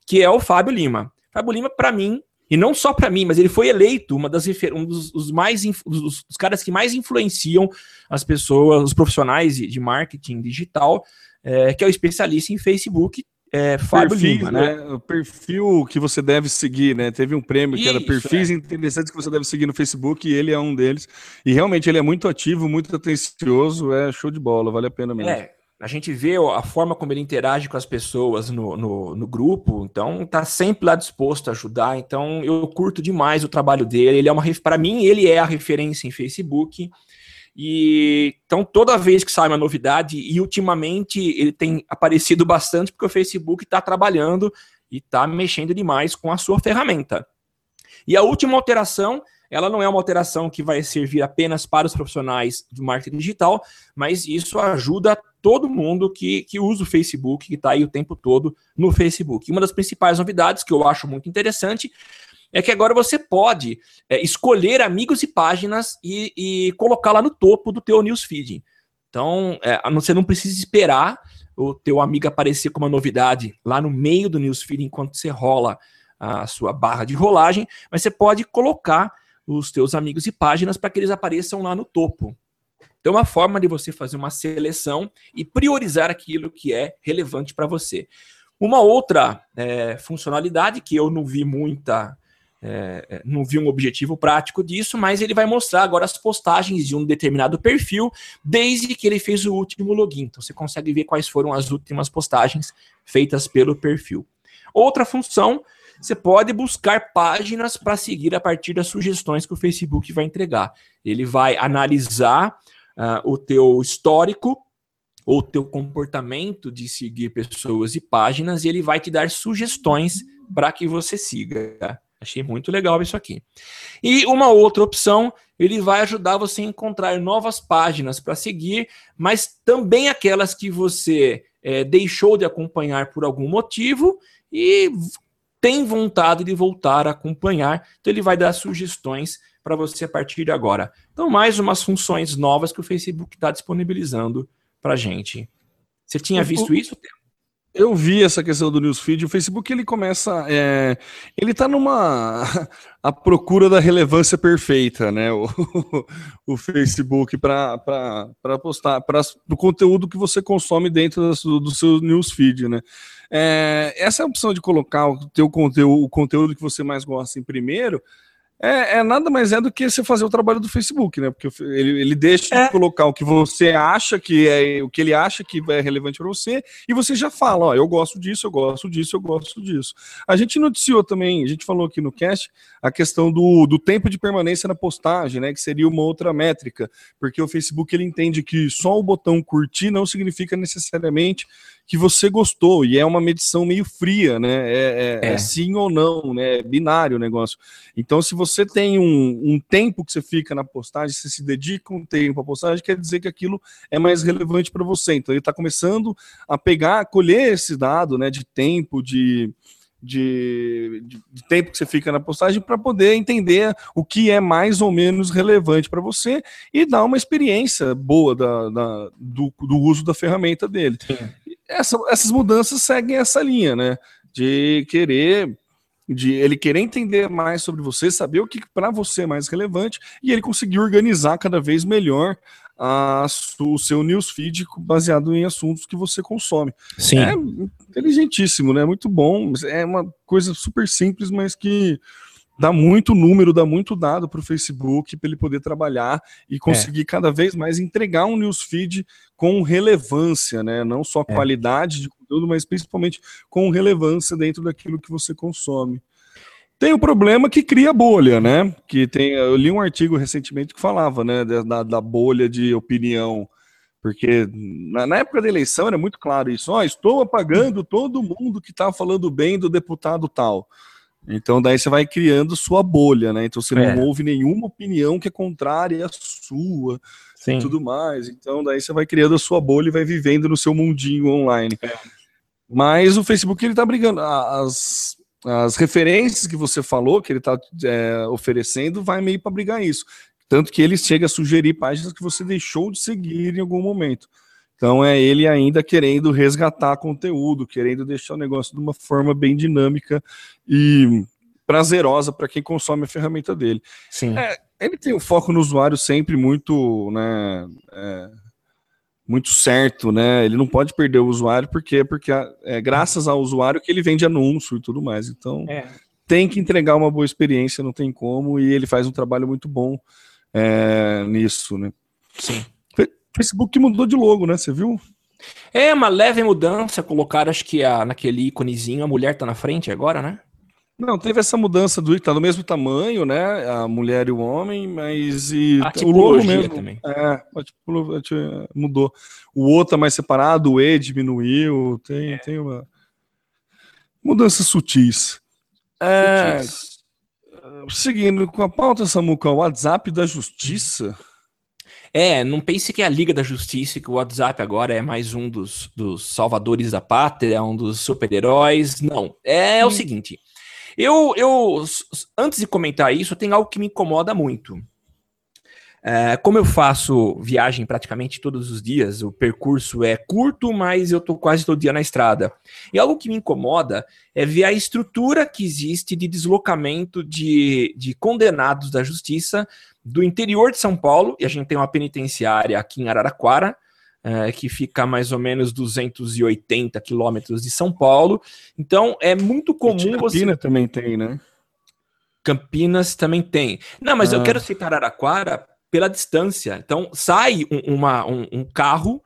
que é o Fábio Lima. Fábio Lima, para mim, e não só para mim, mas ele foi eleito uma das, um dos, dos mais dos, dos, caras que mais influenciam as pessoas, os profissionais de, de marketing digital, é, que é o especialista em Facebook é, Fábio perfis, Lima, né? né? O perfil que você deve seguir, né? Teve um prêmio Isso, que era perfis é. interessantes que você deve seguir no Facebook e ele é um deles. E realmente ele é muito ativo, muito atencioso, é show de bola, vale a pena mesmo. É, a gente vê a forma como ele interage com as pessoas no, no, no, grupo, então tá sempre lá disposto a ajudar. Então eu curto demais o trabalho dele. Ele é uma para mim ele é a referência em Facebook. E então toda vez que sai uma novidade, e ultimamente ele tem aparecido bastante porque o Facebook está trabalhando e está mexendo demais com a sua ferramenta. E a última alteração, ela não é uma alteração que vai servir apenas para os profissionais do marketing digital, mas isso ajuda todo mundo que, que usa o Facebook, que está aí o tempo todo no Facebook. Uma das principais novidades que eu acho muito interessante é que agora você pode é, escolher amigos e páginas e, e colocar lá no topo do teu newsfeed. Então, é, você não precisa esperar o teu amigo aparecer com uma novidade lá no meio do newsfeed enquanto você rola a sua barra de rolagem, mas você pode colocar os teus amigos e páginas para que eles apareçam lá no topo. Então, é uma forma de você fazer uma seleção e priorizar aquilo que é relevante para você. Uma outra é, funcionalidade que eu não vi muita é, é, não vi um objetivo prático disso, mas ele vai mostrar agora as postagens de um determinado perfil desde que ele fez o último login. Então você consegue ver quais foram as últimas postagens feitas pelo perfil. Outra função, você pode buscar páginas para seguir a partir das sugestões que o Facebook vai entregar. Ele vai analisar uh, o teu histórico ou teu comportamento de seguir pessoas e páginas e ele vai te dar sugestões para que você siga. Achei muito legal isso aqui. E uma outra opção, ele vai ajudar você a encontrar novas páginas para seguir, mas também aquelas que você é, deixou de acompanhar por algum motivo e tem vontade de voltar a acompanhar. Então ele vai dar sugestões para você a partir de agora. Então, mais umas funções novas que o Facebook está disponibilizando para gente. Você tinha visto isso? Eu vi essa questão do newsfeed. O Facebook ele começa, é, ele está numa a procura da relevância perfeita, né? O, o Facebook para postar para o conteúdo que você consome dentro do, do seu newsfeed, né? É, essa é opção de colocar o teu conteúdo, o conteúdo que você mais gosta em primeiro é, é, nada mais é do que você fazer o trabalho do Facebook, né? Porque ele, ele deixa é. de colocar o que você acha que é o que ele acha que é relevante para você, e você já fala, ó, eu gosto disso, eu gosto disso, eu gosto disso. A gente noticiou também, a gente falou aqui no cast, a questão do, do tempo de permanência na postagem, né? Que seria uma outra métrica, porque o Facebook ele entende que só o botão curtir não significa necessariamente que você gostou, e é uma medição meio fria, né? É, é, é. é sim ou não, né? É binário o negócio. Então, se você tem um, um tempo que você fica na postagem, você se dedica um tempo à postagem, quer dizer que aquilo é mais relevante para você. Então, ele está começando a pegar, colher esse dado, né? De tempo, de. De, de, de, tempo que você fica na postagem para poder entender o que é mais ou menos relevante para você e dar uma experiência boa da, da do, do, uso da ferramenta dele. Sim essa, essas mudanças seguem essa linha, né? De querer, de ele querer entender mais sobre você, saber o que para você é mais relevante e ele conseguir organizar cada vez melhor a, o seu newsfeed baseado em assuntos que você consome. Sim. É inteligentíssimo, né? Muito bom. É uma coisa super simples, mas que dá muito número, dá muito dado para o Facebook para ele poder trabalhar e conseguir é. cada vez mais entregar um newsfeed com relevância, né? Não só é. qualidade de conteúdo, mas principalmente com relevância dentro daquilo que você consome. Tem o problema que cria bolha, né? Que tem, eu li um artigo recentemente que falava, né, da, da bolha de opinião, porque na, na, época da eleição era muito claro isso. Ó, oh, estou apagando todo mundo que está falando bem do deputado tal. Então daí você vai criando sua bolha, né? Então você é. não ouve nenhuma opinião que é contrária à sua Sim. e tudo mais. Então daí você vai criando a sua bolha e vai vivendo no seu mundinho online. É. Mas o Facebook ele tá brigando. As, as referências que você falou, que ele está é, oferecendo, vai meio para brigar isso. Tanto que ele chega a sugerir páginas que você deixou de seguir em algum momento. Então é ele ainda querendo resgatar conteúdo, querendo deixar o negócio de uma forma bem dinâmica e prazerosa para quem consome a ferramenta dele. Sim. É, ele tem o um foco no usuário sempre muito, né, é, muito certo, né? Ele não pode perder o usuário porque porque é graças ao usuário que ele vende anúncio e tudo mais. Então é. tem que entregar uma boa experiência, não tem como e ele faz um trabalho muito bom é, nisso, né? Sim. Facebook mudou de logo, né? Você viu? É uma leve mudança, colocaram acho que a, naquele íconezinho, a mulher tá na frente agora, né? Não, teve essa mudança do tá do mesmo tamanho, né? A mulher e o homem, mas e o logo mesmo. Também. É, mudou. O O tá mais separado, o E diminuiu, tem, é. tem uma mudança sutis. É, sutis. Seguindo com a pauta, Samuca, o WhatsApp da Justiça. É, não pense que é a Liga da Justiça, que o WhatsApp agora é mais um dos, dos salvadores da pátria, é um dos super-heróis. Não. É, o seguinte. Eu, eu, antes de comentar isso, tem algo que me incomoda muito. É, como eu faço viagem praticamente todos os dias, o percurso é curto, mas eu estou quase todo dia na estrada. E algo que me incomoda é ver a estrutura que existe de deslocamento de, de condenados da justiça do interior de São Paulo, e a gente tem uma penitenciária aqui em Araraquara, é, que fica a mais ou menos 280 quilômetros de São Paulo. Então é muito comum Campinas você. também tem, né? Campinas também tem. Não, mas ah. eu quero citar Araraquara pela distância. Então sai um, uma, um, um carro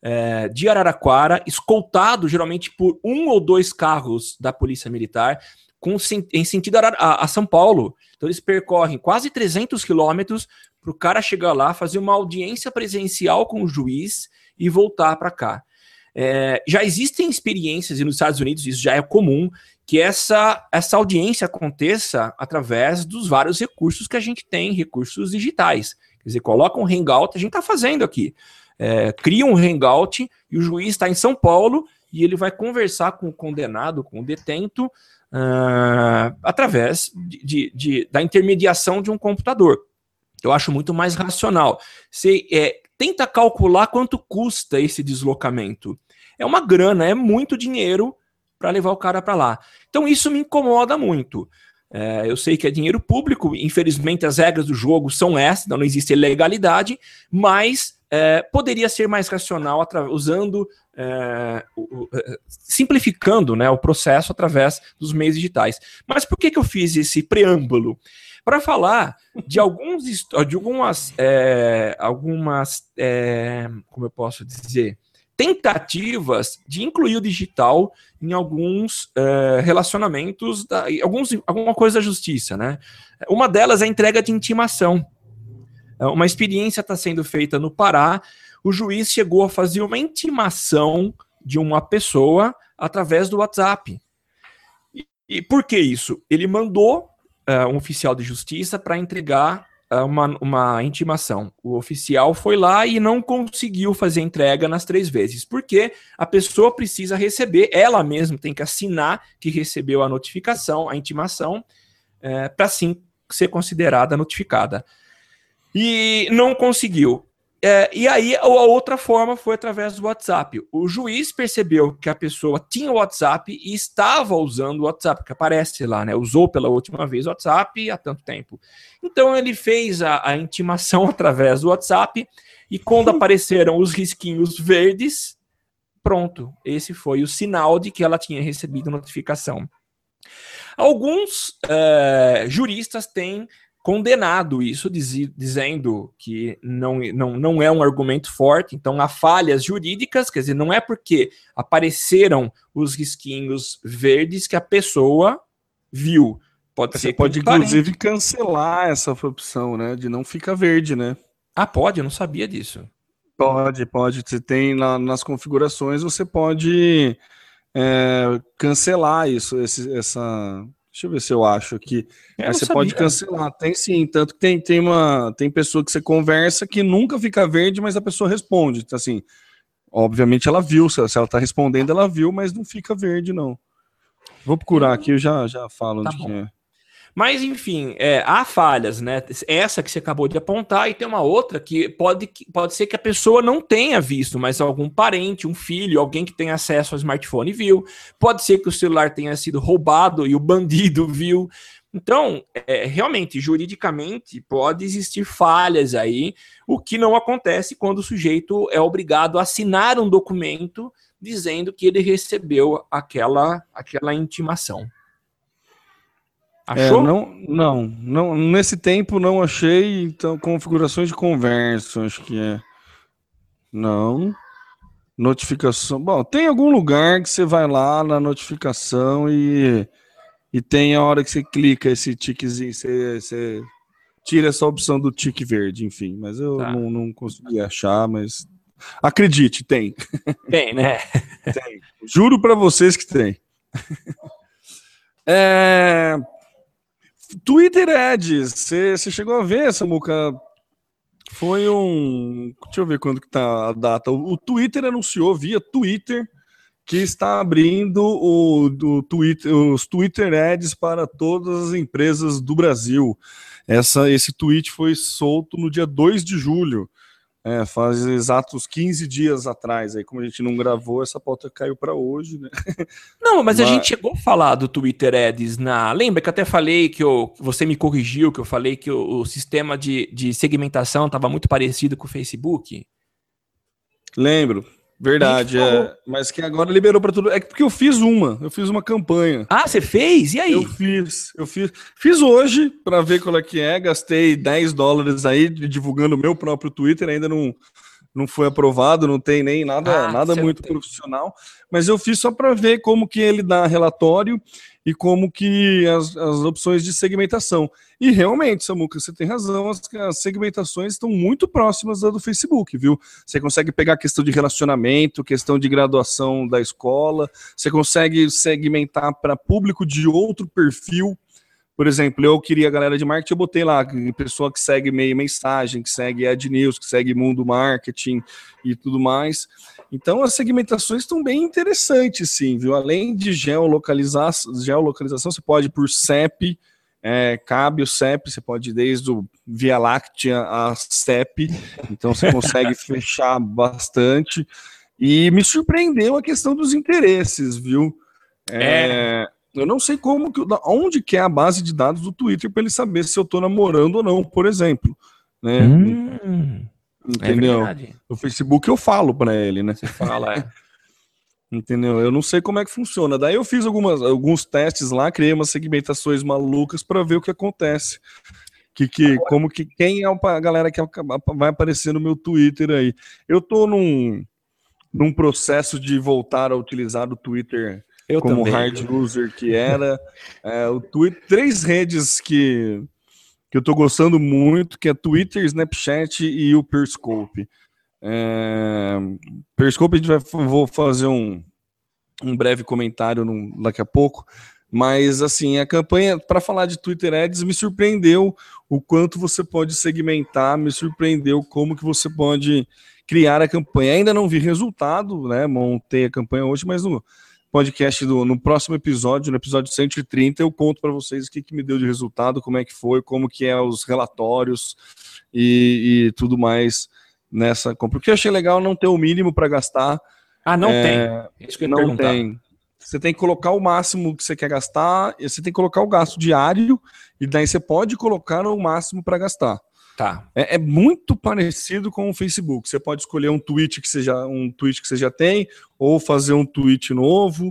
é, de Araraquara, escoltado geralmente por um ou dois carros da Polícia Militar, com, em sentido a, a, a São Paulo. Então eles percorrem quase 300 quilômetros para o cara chegar lá, fazer uma audiência presencial com o juiz e voltar para cá. É, já existem experiências, e nos Estados Unidos isso já é comum, que essa, essa audiência aconteça através dos vários recursos que a gente tem, recursos digitais. Quer dizer, coloca um hangout, a gente está fazendo aqui. É, cria um hangout e o juiz está em São Paulo e ele vai conversar com o condenado, com o detento, uh, através de, de, da intermediação de um computador. Eu acho muito mais racional. Você é, tenta calcular quanto custa esse deslocamento. É uma grana, é muito dinheiro para levar o cara para lá. Então isso me incomoda muito. É, eu sei que é dinheiro público, infelizmente as regras do jogo são essas, não existe legalidade, mas é, poderia ser mais racional usando, é, o, é, simplificando né, o processo através dos meios digitais. Mas por que, que eu fiz esse preâmbulo? para falar de alguns de algumas é, algumas é, como eu posso dizer tentativas de incluir o digital em alguns é, relacionamentos da, alguns alguma coisa da justiça né uma delas é a entrega de intimação uma experiência está sendo feita no Pará o juiz chegou a fazer uma intimação de uma pessoa através do WhatsApp e, e por que isso ele mandou uh, um oficial de justiça para entregar uh, uma, uma intimação. O oficial foi lá e não conseguiu fazer entrega nas três vezes, porque a pessoa precisa receber, ela mesma tem que assinar que recebeu a notificação, a intimação, uh, para sim ser considerada notificada. E não conseguiu. É, e aí a outra forma foi através do WhatsApp. O juiz percebeu que a pessoa tinha o WhatsApp e estava usando o WhatsApp, que aparece lá, né? Usou pela última vez o WhatsApp há tanto tempo. Então ele fez a, a intimação através do WhatsApp e quando apareceram os risquinhos verdes, pronto, esse foi o sinal de que ela tinha recebido notificação. Alguns é, juristas têm condenado isso, diz, dizendo que não, não, não é um argumento forte, então há falhas jurídicas, quer dizer, não é porque apareceram os risquinhos verdes que a pessoa viu. Pode Você ser pode, inclusive, cancelar essa opção, né? De não ficar verde, né? Ah, pode? Eu não sabia disso. Pode, pode. Você tem lá nas configurações, você pode é, cancelar isso, esse, essa, Deixa eu ver se eu acho aqui. Aí você sabia. pode cancelar. Tem sim, tanto que tem, tem uma tem pessoa que você conversa que nunca fica verde, mas a pessoa responde. Então, assim, obviamente ela viu, se ela está respondendo, ela viu, mas não fica verde, não. Vou procurar aqui, eu já, já falo tá onde que é. Mas, enfim, é, há falhas, né? Essa que você acabou de apontar, e tem uma outra que pode, pode ser que a pessoa não tenha visto, mas algum parente, um filho, alguém que tem acesso ao smartphone viu. Pode ser que o celular tenha sido roubado e o bandido viu. Então, é, realmente, juridicamente, pode existir falhas aí, o que não acontece quando o sujeito é obrigado a assinar um documento dizendo que ele recebeu aquela, aquela intimação. É, Achou? É, não, não, não, nesse tempo não achei, então, configurações de conversa, acho que é. Não. Notificação. Bom, tem algum lugar que você vai lá na notificação e, e tem a hora que você clica esse tiquezinho, você, você tira essa opção do tique verde, enfim. Mas eu tá. não, não consegui achar, mas acredite, tem. Tem, né? tem. Juro para vocês que tem. É, Twitter Ads, você chegou a ver, Samuca? Foi um. Deixa eu ver quando que tá a data. O, Twitter anunciou via Twitter que está abrindo o, do Twitter, os Twitter Ads para todas as empresas do Brasil. Essa, esse tweet foi solto no dia 2 de julho. É, faz exatos 15 dias atrás. Aí, como a gente não gravou, essa pauta caiu para hoje, né? Não, mas, mas, a gente chegou a falar do Twitter Ads na. Lembra que eu até falei que eu, você me corrigiu, que eu falei que o, o sistema de, de segmentação estava muito parecido com o Facebook? Lembro. Verdade, é. Mas que agora liberou para tudo. É porque eu fiz uma, eu fiz uma campanha. Ah, você fez? E aí? Eu fiz, eu fiz. Fiz hoje para ver qual é que é. Gastei 10 dólares aí divulgando o meu próprio Twitter, ainda não, não foi aprovado, não tem nem nada, ah, nada muito profissional. Mas eu fiz só para ver como que ele dá relatório e como que as, as opções de segmentação. E realmente, Samuca, você tem razão, as, as, segmentações estão muito próximas da do Facebook, viu? Você consegue pegar a questão de relacionamento, questão de graduação da escola, você consegue segmentar para público de outro perfil. Por exemplo, eu queria a galera de marketing, eu botei lá pessoa que segue meio mensagem, que segue Ad News, que segue Mundo Marketing e tudo mais. Então as segmentações estão bem interessantes, sim, viu? Além de geolocalização, geolocalização você pode por CEP, é, cabe o CEP, você pode ir desde o Via Láctea a CEP, então você consegue fechar bastante. E me surpreendeu a questão dos interesses, viu? É, é. Eu não sei como, que, onde que é a base de dados do Twitter para ele saber se eu estou namorando ou não, por exemplo. Né? Hum. Entendeu? É no Facebook eu falo para ele, né? Você fala, é. Entendeu? Eu não sei como é que funciona. Daí eu fiz algumas, alguns testes lá, criei umas segmentações malucas para ver o que acontece. Que, que, como que quem é a galera que vai aparecer no meu Twitter aí. Eu tô num, num processo de voltar a utilizar o Twitter eu como também, hard user que era. É, o Twitter, três redes que que eu estou gostando muito, que é Twitter, Snapchat e o Periscope. É, Periscope a gente vai vou fazer um, um breve comentário no, daqui a pouco, mas assim, a campanha para falar de Twitter Ads me surpreendeu o quanto você pode segmentar, me surpreendeu como que você pode criar a campanha. Ainda não vi resultado, né? Montei a campanha hoje, mas no, podcast do, no próximo episódio, no episódio 130, eu conto para vocês o que, que me deu de resultado, como é que foi, como que é os relatórios e, e tudo mais nessa compra. O que eu achei legal não ter o mínimo para gastar. Ah, não é, tem. Isso que eu não perguntar. tem. Você tem que colocar o máximo que você quer gastar, você tem que colocar o gasto diário, e daí você pode colocar o máximo para gastar. Tá. É, é, muito parecido com o Facebook. Você pode escolher um tweet que seja um tweet que você já tem, ou fazer um tweet novo.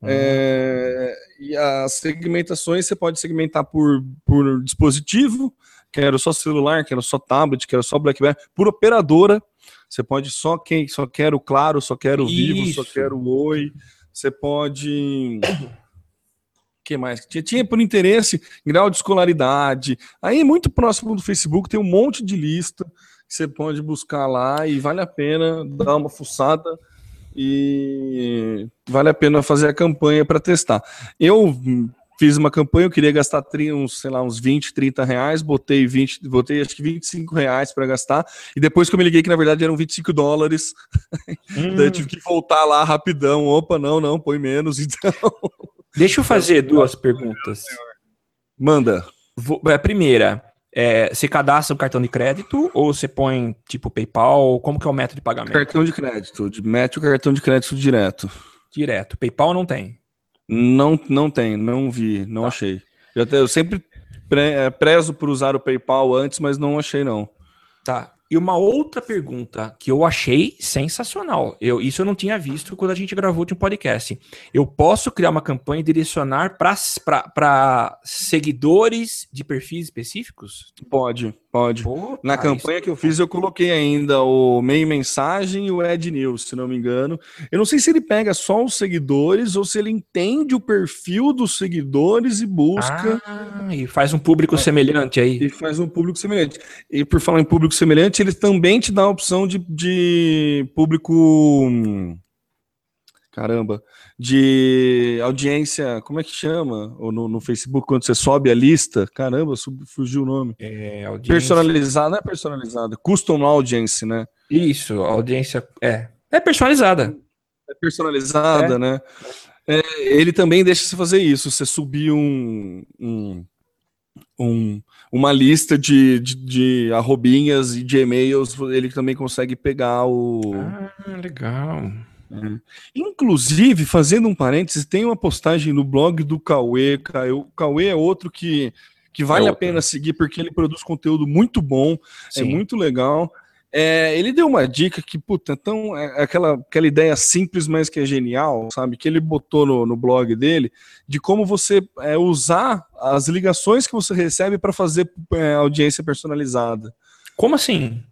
Uhum. É, e as segmentações você pode segmentar por, por dispositivo, quero só celular, quero só tablet, quero só BlackBerry, por operadora. Você pode só quem só quero claro, só quero vivo, só quero oi. Você pode que mais? Tinha, tinha por interesse, grau de escolaridade. Aí, muito próximo do Facebook, tem um monte de lista que você pode buscar lá e vale a pena dar uma fuçada e vale a pena fazer a campanha para testar. Eu fiz uma campanha, eu queria gastar uns, sei lá, uns 20, 30 reais, botei 20, botei acho que 25 reais para gastar, e depois que eu me liguei que na verdade eram 25 dólares, hum. daí eu tive que voltar lá rapidão, opa, não, não, põe menos, então Deixa eu fazer duas perguntas. Manda. a primeira, é, você cadastra o cartão de crédito ou você põe tipo PayPal? Como que é o método de pagamento? Cartão de crédito. Mete o cartão de crédito direto. Direto. PayPal não tem? Não, não tem. Não vi. Não tá. achei. Eu, eu sempre pre, é, prezo por usar o PayPal antes, mas não achei não. Tá. E uma outra pergunta que eu achei sensacional. Eu, isso eu não tinha visto quando a gente gravou de um podcast. Eu posso criar uma campanha e direcionar para seguidores de perfis específicos? Pode, pode. Pô, Na campanha que eu fiz, eu coloquei ainda o meio mensagem e o Ed News, se não me engano. Eu não sei se ele pega só os seguidores ou se ele entende o perfil dos seguidores e busca. Ah, e faz um público semelhante aí. E faz um público semelhante. E por falar em público semelhante, ele também te dá a opção de, de público. Caramba, de audiência, como é que chama? Ou no, no Facebook, quando você sobe a lista, caramba, sub, fugiu o nome. É, audiência... Personalizada, não é personalizada, custom audience, né? Isso, audiência, é. É personalizada. É personalizada, é. né? É, ele também deixa você fazer isso, você subir um, um um, uma lista de, de, de arrobinhas e de e-mails, ele também consegue pegar o. Ah, legal. É. Inclusive, fazendo um parênteses, tem uma postagem no blog do Cauê. O Cauê é outro que, que vale é a pena seguir, porque ele produz conteúdo muito bom, é Sim. é muito legal. É, ele deu uma dica que, puta, então, é aquela, aquela ideia simples, mas que é genial, sabe? Que ele botou no, no blog dele, de como você é, usar as ligações que você recebe para fazer é, audiência personalizada. Como assim?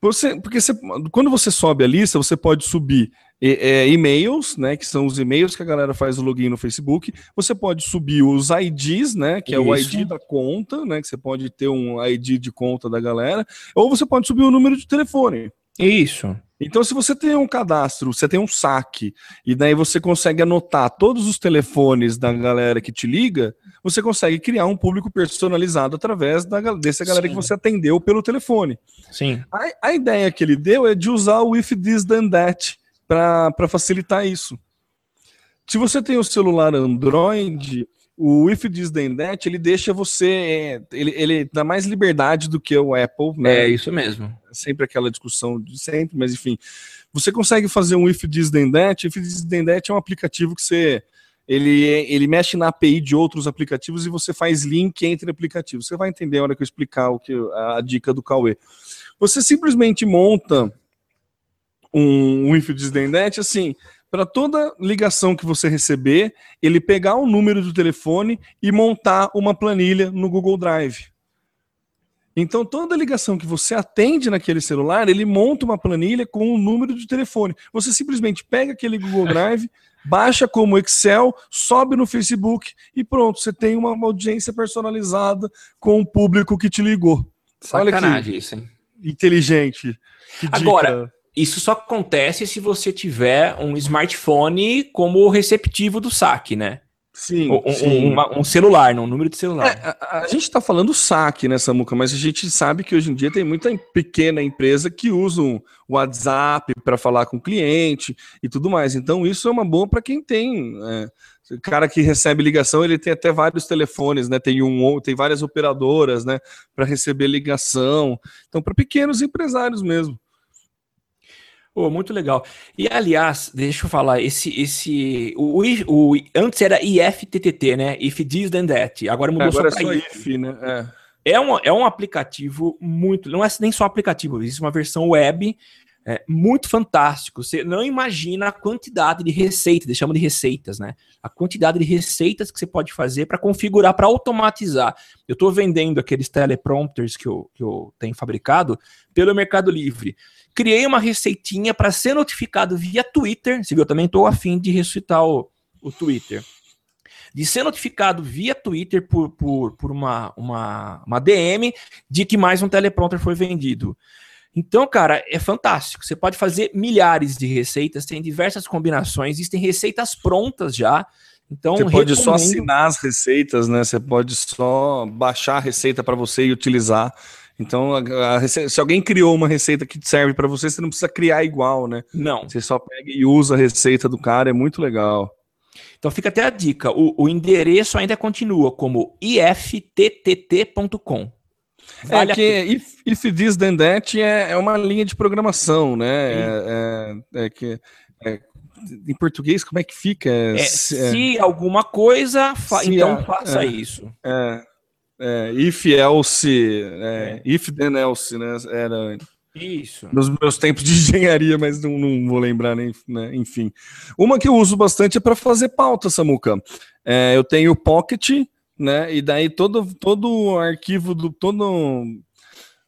Você, porque você, quando você sobe a lista, você pode subir e-mails, né, que são os e-mails que a galera faz o login no Facebook. Você pode subir os IDs, né, que é o ID da conta, né, que você pode ter um ID de conta da galera, ou você pode subir o número de telefone. Isso. Então, se você tem um cadastro, você tem um saque, e daí você consegue anotar todos os telefones da galera que te liga, você consegue criar um público personalizado através da, dessa galera Sim. que você atendeu pelo telefone. Sim. A, a, ideia que ele deu é de usar o if this then that para facilitar isso. Se você tem o celular Android, o If This Then That, ele deixa você. É, ele, ele dá mais liberdade do que o Apple, né? É isso mesmo. Sempre aquela discussão de sempre, mas enfim. Você consegue fazer um If This Then That. If This Then That é um aplicativo que você. Ele, ele mexe na API de outros aplicativos e você faz link entre aplicativos. Você vai entender a hora que eu explicar o que, a dica do Cauê. Você simplesmente monta um, um InfoDisneyNet, assim, para toda ligação que você receber, ele pegar o número do telefone e montar uma planilha no Google Drive. Então, toda ligação que você atende naquele celular, ele monta uma planilha com o número de telefone. Você simplesmente pega aquele Google Drive, baixa como Excel, sobe no Facebook e pronto, você tem uma audiência personalizada com o público que te ligou. Sacanagem Olha que isso, hein? Inteligente. Agora, isso só acontece se você tiver um smartphone como receptivo do saque, né? Sim, um, sim. Um, um, celular, não um número de celular. É, a, a, gente está falando saque, né, Samuca? Mas a gente sabe que hoje em dia tem muita pequena empresa que usa o WhatsApp para falar com o cliente e tudo mais. Então, isso é uma boa para quem tem. É, o cara que recebe ligação, ele tem até vários telefones, né? Tem um, tem várias operadoras, né, para receber ligação. Então, para pequenos empresários mesmo. Oh, muito legal. E aliás, deixa eu falar, esse, esse, o, o, o antes era IFTTT, né? If this then that. Agora mudou Agora só para é if, if, né? É. É, um, é um aplicativo muito, não é nem só aplicativo, existe uma versão web é, muito fantástico. Você não imagina a quantidade de receitas, eles chamam de receitas, né? A quantidade de receitas que você pode fazer para configurar, para automatizar. Eu estou vendendo aqueles teleprompters que eu, que eu tenho fabricado pelo Mercado Livre criei uma receitinha para ser notificado via Twitter. Você viu, eu também estou afim de ressuscitar o, o Twitter. De ser notificado via Twitter por, por, por uma, uma, uma DM de que mais um teleprompter foi vendido. Então, cara, é fantástico. Você pode fazer milhares de receitas, tem diversas combinações, existem receitas prontas já. Então, você pode recomendo... só assinar as receitas, né? Você pode só baixar a receita para você e utilizar. Então, a, a se alguém criou uma receita que serve para você, você não precisa criar igual, né? Não. Você só pega e usa a receita do cara, é muito legal. Então fica até a dica: o, o endereço ainda continua como ifttt.com. É vale é que if, if this then that é, é uma linha de programação, né? É, é, é, que é, em português como é que fica? Se, se alguma coisa, fa se então faça isso. É. If else, é. if then else, né? Era isso. Nos meus tempos de engenharia, mas não, não vou lembrar nem, né? enfim. Uma que eu uso bastante é para fazer pauta, Samuca. É, eu tenho o Pocket, né? E daí todo todo o arquivo do todo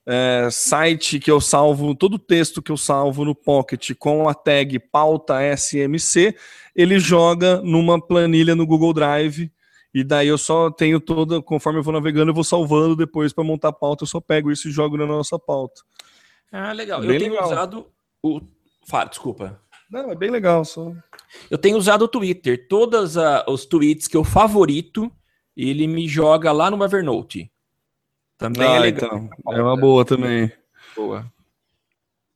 é, site que eu salvo, todo o texto que eu salvo no Pocket com a tag pauta SMC, ele joga numa planilha no Google Drive e daí eu só tenho toda, conforme eu vou navegando, eu vou salvando depois para montar a pauta, eu só pego isso e jogo na nossa pauta. Ah, legal. Bem eu tenho legal. usado o. Fala, desculpa. Não, é bem legal. Só... Eu tenho usado o Twitter. Todos uh, os tweets que eu favorito, ele me joga lá no Evernote. Também é ah, é legal. Então, é uma boa também. Boa.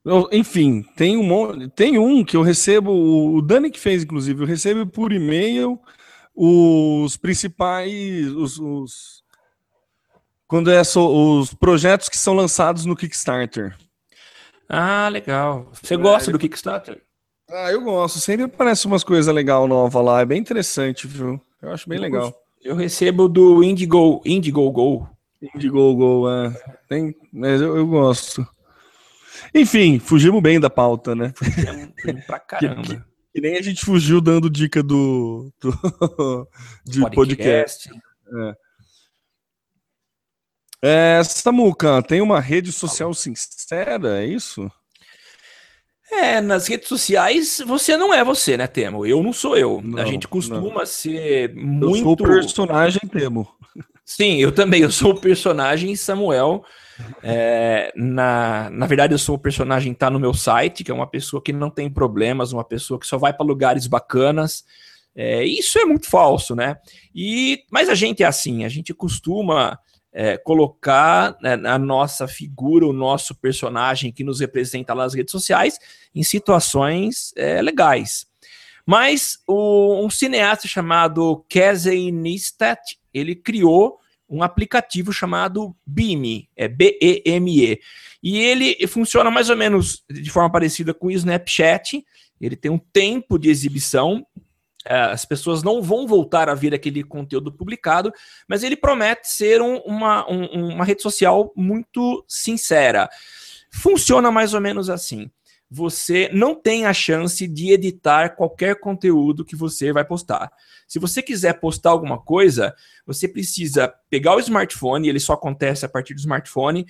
Eu, enfim, tem um, tem um que eu recebo, o Dani que fez, inclusive, eu recebo por e-mail os principais, os, os, Quando é so, os projetos que são lançados no Kickstarter. Ah, legal. Você gosta do Kickstarter? Ah, eu gosto. Sempre aparece umas coisas legais novas lá. É bem interessante, viu? Eu acho bem legal. Eu recebo do Indigo, Indiegogo. Indiegogo, é. Tem, mas eu, eu gosto. Enfim, fugimos bem da pauta, né? pra caramba. Que, que, que, nem a gente fugiu dando dica do, do de podcast. podcast. É. é, Samuca, tem uma rede social sincera, é isso? É, nas redes sociais você não é você, né, Temo? Eu não sou eu. Não, a gente costuma não. ser muito. Eu sou o personagem Temo. Sim, eu também. Eu sou o personagem Samuel. É, na, na verdade, eu sou o personagem tá no meu site, que é uma pessoa que não tem problemas, uma pessoa que só vai para lugares bacanas. É, isso é muito falso, né? E mas a gente é assim, a gente costuma é, colocar né, a nossa figura, o nosso personagem que nos representa lá nas redes sociais em situações é, legais. Mas o, um cineasta chamado Casey Neistat, ele criou um aplicativo chamado Beam, é B-E-M-E. E ele funciona mais ou menos de forma parecida com o Snapchat. Ele tem um tempo de exibição as pessoas não vão voltar a ver aquele conteúdo publicado, mas ele promete ser um, uma, um, uma rede social muito sincera. Funciona mais ou menos assim. Você não tem a chance de editar qualquer conteúdo que você vai postar. Se você quiser postar alguma coisa, você precisa pegar o smartphone, ele só acontece a partir do smartphone,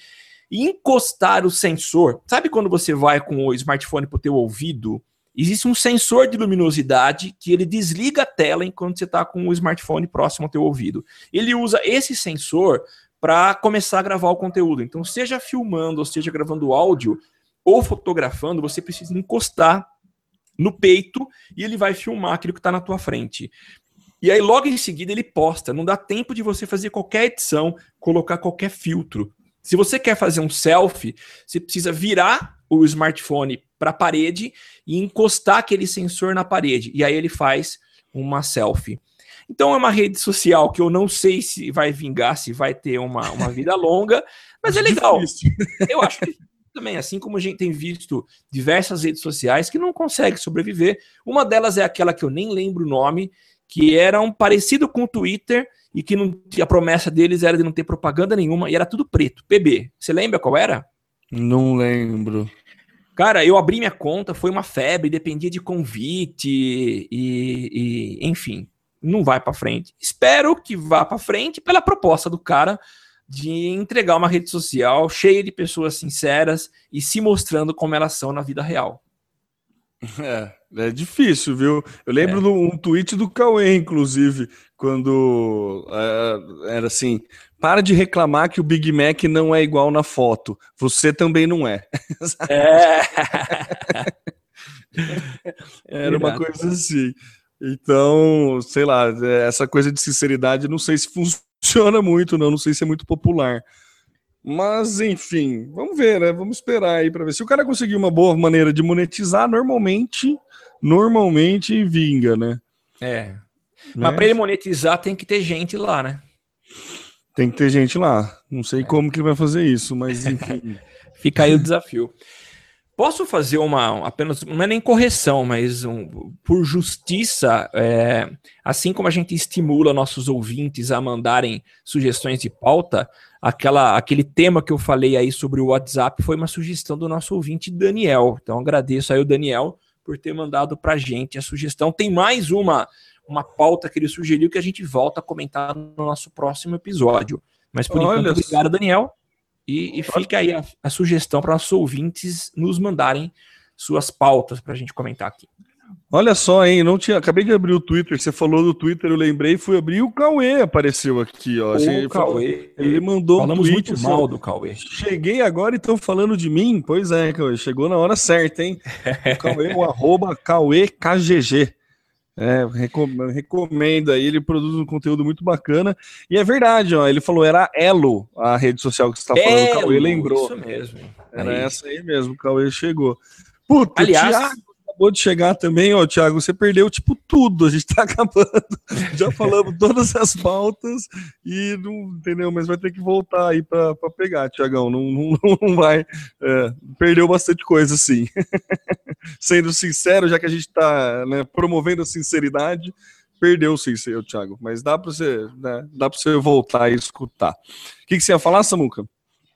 e encostar o sensor. Sabe quando você vai com o smartphone para o teu ouvido Existe um sensor de luminosidade que ele desliga a tela enquanto você está com o smartphone próximo ao teu ouvido. Ele usa esse sensor para começar a gravar o conteúdo. Então, seja filmando, ou seja gravando áudio ou fotografando, você precisa encostar no peito e ele vai filmar aquilo que está na tua frente. E aí, logo em seguida, ele posta. Não dá tempo de você fazer qualquer edição, colocar qualquer filtro. Se você quer fazer um selfie, você precisa virar o smartphone para a parede e encostar aquele sensor na parede. E aí ele faz uma selfie. Então é uma rede social que eu não sei se vai vingar, se vai ter uma, uma vida longa, mas é legal. Eu acho que também, assim como a gente tem visto diversas redes sociais que não conseguem sobreviver. Uma delas é aquela que eu nem lembro o nome, que era um parecido com o Twitter e que não, a promessa deles era de não ter propaganda nenhuma e era tudo preto. PB. Você lembra qual era? Não lembro. Cara, eu abri minha conta, foi uma febre, dependia de convite e, e enfim, não vai para frente. Espero que vá para frente pela proposta do cara de entregar uma rede social cheia de pessoas sinceras e se mostrando como elas são na vida real. É, é difícil, viu? Eu lembro é. de um tweet do Cauê, inclusive, quando é, era assim: para de reclamar que o Big Mac não é igual na foto. Você também não é. é. Era uma coisa assim. Então, sei lá, essa coisa de sinceridade, não sei se funciona muito, não. Não sei se é muito popular. Mas, enfim, vamos ver, né? Vamos esperar aí para ver. Se o cara conseguir uma boa maneira de monetizar, normalmente, normalmente vinga, né? É. Né? Mas para ele monetizar, tem que ter gente lá, né? Tem que ter gente lá. Não sei é. como que ele vai fazer isso, mas enfim. Fica aí o desafio. Posso fazer uma apenas não é nem correção, mas um, por justiça, é, assim como a gente estimula nossos ouvintes a mandarem sugestões de pauta, aquela, aquele tema que eu falei aí sobre o WhatsApp foi uma sugestão do nosso ouvinte Daniel. Então agradeço aí o Daniel por ter mandado para gente a sugestão. Tem mais uma uma pauta que ele sugeriu que a gente volta a comentar no nosso próximo episódio. Mas por Olha enquanto, obrigado, Daniel. E, e fica aí a, a sugestão para nossos ouvintes nos mandarem suas pautas para a gente comentar aqui. Olha só, hein? Não tinha. Acabei de abrir o Twitter. Você falou do Twitter, eu lembrei, fui abrir o Cauê apareceu aqui, ó. O Cauê. Ele mandou Falamos um tweet, muito mal do Cauê. Cheguei agora e estão falando de mim? Pois é, Cauê. Chegou na hora certa, hein? o Cauê, o arroba KGG. É, recomendo aí, ele produz um conteúdo muito bacana. E é verdade, ó, ele falou, era Elo, a rede social que você está falando, o Cauê lembrou. Isso mesmo. Era aí. essa aí mesmo, o Cauê chegou. Puta, Aliás, Thiago acabou de chegar também, ó, Thiago, você perdeu, tipo, tudo, a gente tá acabando, já falamos todas as pautas e não, entendeu, mas vai ter que voltar aí pra pegar, Thiagão, não, não, não vai, é, perdeu bastante coisa, sim. Sendo sincero, já que a gente tá né, promovendo a sinceridade, perdeu sim, Thiago, mas dá para você, né, dá para você voltar e escutar. O que, que você ia falar, Samuca?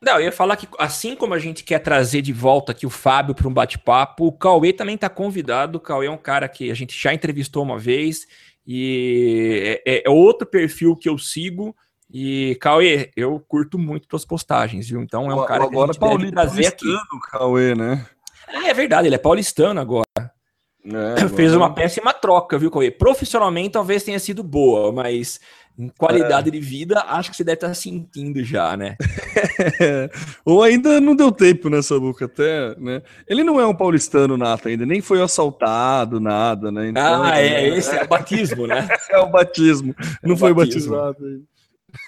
Não, eu ia falar que assim como a gente quer trazer de volta aqui o Fábio para um bate-papo, o Cauê também está convidado. O Cauê é um cara que a gente já entrevistou uma vez e é, é outro perfil que eu sigo. E, Cauê, eu curto muito tuas postagens, viu? Então é um cara agora que a gente deve trazer aqui. Cauê, né? É, é verdade, ele é paulistano agora. É, Fez uma péssima troca, viu, Cauê? Profissionalmente talvez tenha sido boa, mas em qualidade é. de vida, acho que você deve estar sentindo já, né? Ou ainda não deu tempo nessa boca, até, né? Ele não é um paulistano nato ainda, nem foi assaltado, nada, né? Então, ah, é, é, esse é o batismo, né? é o batismo. É não o foi batismo. batizado ainda.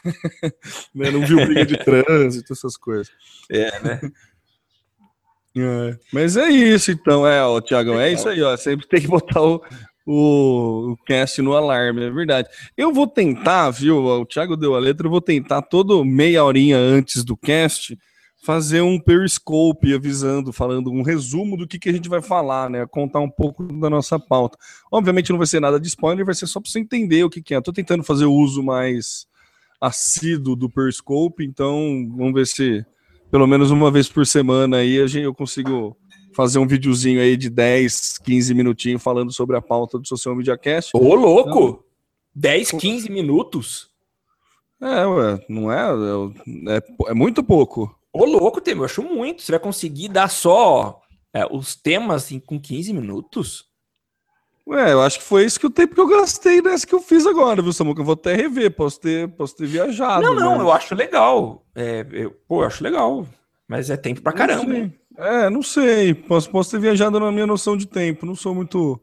né? Não viu briga de trânsito, essas coisas. É, né? É. Mas é isso, então, é, ó, Tiagão, é isso aí, ó. Sempre tem que botar o, o, o cast no alarme, é verdade. Eu vou tentar, viu? O Thiago deu a letra, eu vou tentar todo meia horinha antes do cast fazer um periscope avisando, falando um resumo do que, que a gente vai falar, né? Contar um pouco da nossa pauta. Obviamente não vai ser nada de spoiler, vai ser só para você entender o que, que é. Tô tentando fazer o uso mais assíduo do periscope, então vamos ver se pelo menos uma vez por semana aí eu consigo fazer um videozinho aí de 10, 15 minutinhos falando sobre a pauta do Social Media Cast. Ô, louco! Então, 10, 15 minutos? É, ué, não é? É, é, muito pouco. Ô, louco, Temer, eu acho muito. Você vai conseguir dar só é, os temas assim, com 15 minutos? Ué, eu acho que foi isso que o tempo que eu gastei nessa que eu fiz agora, viu, Samuca? Eu vou até rever, posso ter, posso ter viajado. Não, não, mas... eu acho legal. É, eu, pô, eu acho legal. Mas é tempo pra caramba. É, não sei. Posso, posso ter viajado na minha noção de tempo. Não sou muito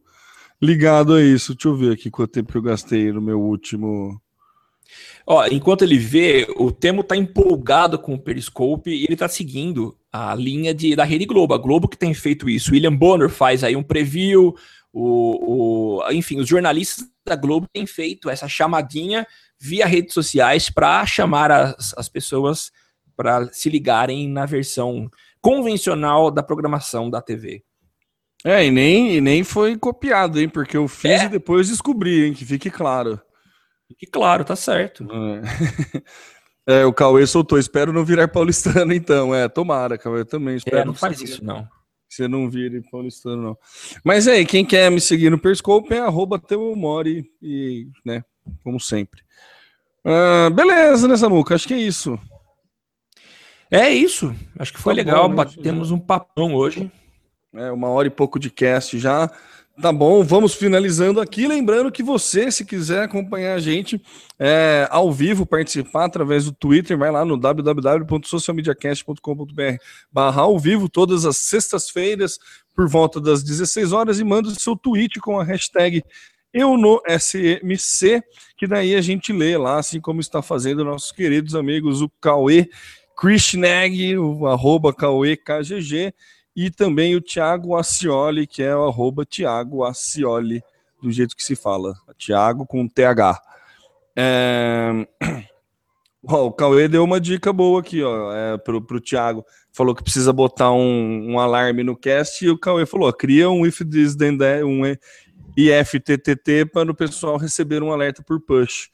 ligado a isso. Deixa eu ver aqui quanto tempo que eu gastei no meu último. Ó, enquanto ele vê, o Temo tá empolgado com o Periscope e ele tá seguindo a linha de, da Rede Globo. A Globo que tem feito isso. William Bonner faz aí um preview. O, o, enfim, os jornalistas da Globo têm feito essa chamadinha via redes sociais para chamar as, as pessoas para se ligarem na versão convencional da programação da TV. É, e nem, e nem foi copiado, hein? Porque eu fiz é. e depois descobri, hein? Que fique claro. Fique claro, tá certo. É. é. o Cauê soltou. Espero não virar paulistano, então. É, tomara, Cauê, também. Espero é, não faz isso, não. Você não vire paulistano, não. Mas aí, quem quer me seguir no Periscope é arroba Teomori e, né, como sempre. Ah, beleza, né, Samuca? Acho que é isso. É isso. Acho que foi tá legal. Bom, né? Batemos um papão hoje. É, uma hora e pouco de cast já. Tá bom, vamos finalizando aqui. Lembrando que você, se quiser acompanhar a gente é, ao vivo, participar através do Twitter, vai lá no www.socialmediacast.com.br barra ao vivo, todas as sextas-feiras, por volta das 16 horas, e manda o seu tweet com a hashtag eu no SMC, que daí a gente lê lá, assim como está fazendo nossos queridos amigos, o Cauê Krishnag, o arroba KGG, e também o Thiago Acioli, que é o arroba Thiago Acioli, do jeito que se fala. Thiago com TH. É... o Cauê deu uma dica boa aqui, ó, é, pro, pro Thiago. Falou que precisa botar um, um alarme no cast e o Cauê falou: ó, cria um if this then that, um IFTTT para o pessoal receber um alerta por push.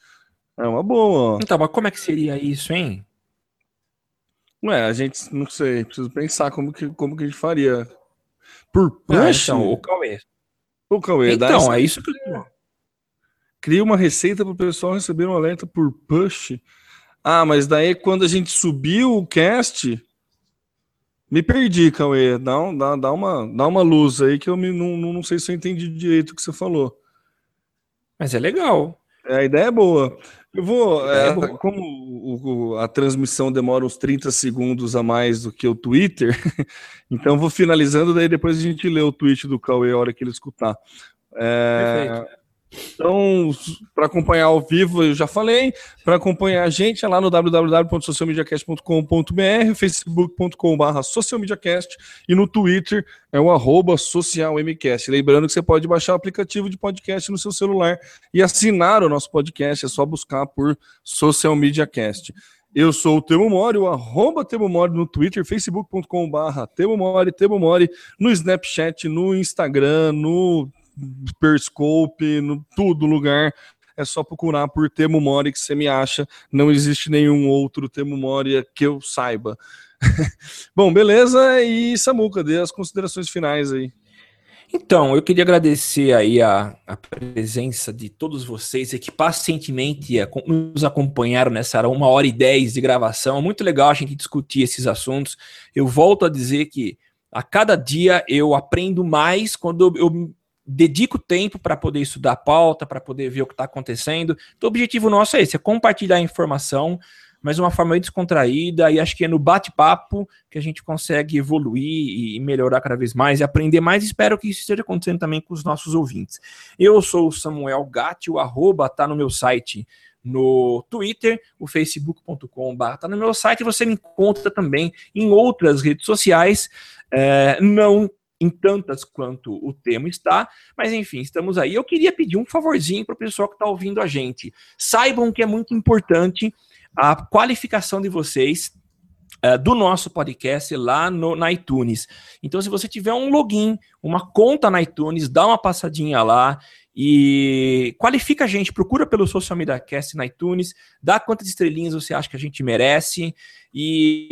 É uma boa. Então, mas como é que seria isso, hein? Ué, a gente não sei, preciso pensar como que, como que a gente faria. Por push? Ah, então, o Cauê. O Cauê, Então, é isso que eu... Cria uma receita para o pessoal receber um alerta por push. Ah, mas daí quando a gente subiu o cast, me perdi, Cauê. Dá, um, dá, dá, uma, dá uma luz aí que eu me, não, não, não sei se eu entendi direito o que você falou. Mas é legal. É, a ideia é boa. Eu vou. É, é como o, o, a transmissão demora uns 30 segundos a mais do que o Twitter, então vou finalizando, daí depois a gente lê o tweet do Cauê a hora que ele escutar. É, Então, para acompanhar ao vivo, eu já falei. Para acompanhar a gente é lá no www.socialmediacast.com.br, facebook.com.br socialmediacast e no Twitter é o arroba socialmcast. Lembrando que você pode baixar o aplicativo de podcast no seu celular e assinar o nosso podcast, é só buscar por Social Media Cast. Eu sou o Temo Mori, o arroba Temo Mori no Twitter, facebook.com.br Temo Mori, Temo Mori, no Snapchat, no Instagram, no Periscope, no tudo lugar. É só procurar por Temo Mori que você me acha. Não existe nenhum outro Temo Mori que eu saiba. Bom, beleza. E Samuca, dê as considerações finais aí. Então, eu queria agradecer aí a, a presença de todos vocês que pacientemente nos acompanharam nessa uma hora e dez de gravação. Muito legal a gente discutir esses assuntos. Eu volto a dizer que a cada dia eu aprendo mais quando eu dedico tempo para poder estudar a pauta, para poder ver o que está acontecendo. Então, o objetivo nosso é esse, é compartilhar a informação, mas de uma forma descontraída, e acho que é no bate-papo que a gente consegue evoluir e melhorar cada vez mais e aprender mais. Espero que isso esteja acontecendo também com os nossos ouvintes. Eu sou o Samuel Gatti, o arroba está no meu site no Twitter, o facebook.com.br tá no meu site, você me encontra também em outras redes sociais, é, não em tantas quanto o tema está, mas enfim, estamos aí. Eu queria pedir um favorzinho para o pessoal que está ouvindo a gente. Saibam que é muito importante a qualificação de vocês uh, do nosso podcast lá no, na iTunes. Então, se você tiver um login, uma conta na iTunes, dá uma passadinha lá e qualifica a gente, procura pelo Social Media Cast na iTunes, dá quantas estrelinhas você acha que a gente merece e,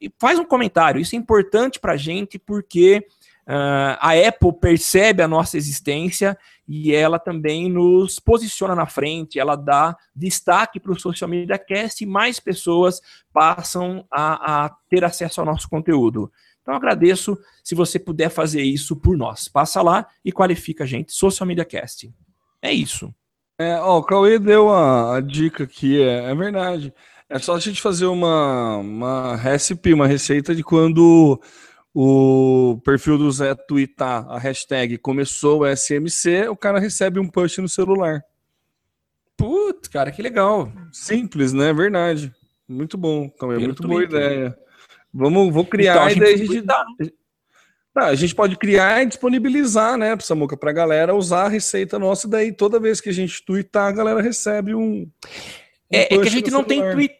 e, e faz um comentário. Isso é importante para a gente porque Uh, a Apple percebe a nossa existência e ela também nos posiciona na frente, ela dá destaque para o Social Media Cast e mais pessoas passam a, a, ter acesso ao nosso conteúdo. Então agradeço se você puder fazer isso por nós. Passa lá e qualifica a gente, Social Media Cast. É isso. É, ó, o Cauê deu a, a dica aqui, é, é, verdade. É só a gente fazer uma, uma recipe, uma receita de quando o perfil do Zé tweetar a hashtag começou o SMC, o cara recebe um push no celular. Putz, cara, que legal. Simples, né? Verdade. Muito bom. Então, é muito boa ideia. Vamos, vou criar então, a, gente a gente... Tá, a gente pode criar e disponibilizar, né, Samuca, para a galera usar a receita nossa, daí toda vez que a gente tweetar, a galera recebe um. um é, é, que a gente não celular. tem tweet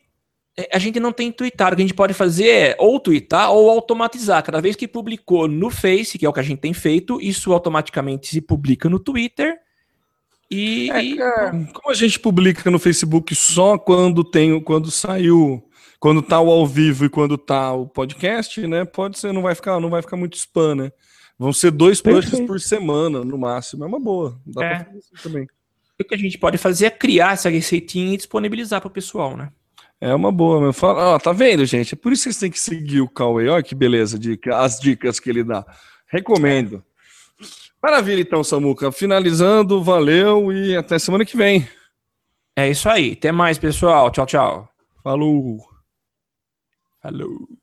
é, a gente não tem tweetado. O que a gente pode fazer é ou tweetar ou automatizar. Cada vez que publicou no Face, que é o que a gente tem feito, isso automaticamente se publica no Twitter. E, é, como a gente publica no Facebook só quando tem, quando saiu, quando tá o ao vivo e quando tá o podcast, né? Pode ser, não vai ficar, não vai ficar muito spam, né? Vão ser dois posts por semana, no máximo. É uma boa. Dá é. pra fazer isso também. O que a gente pode fazer é criar essa receitinha e disponibilizar para o pessoal, né? É uma boa, meu. Fala, ó, tá vendo, gente? É por isso que vocês têm que seguir o Cauê. Olha que beleza, dica, as dicas que ele dá. Recomendo. Maravilha, então, Samuca. Finalizando, valeu e até semana que vem. É isso aí. Até mais, pessoal. Tchau, tchau. Falou. Falou.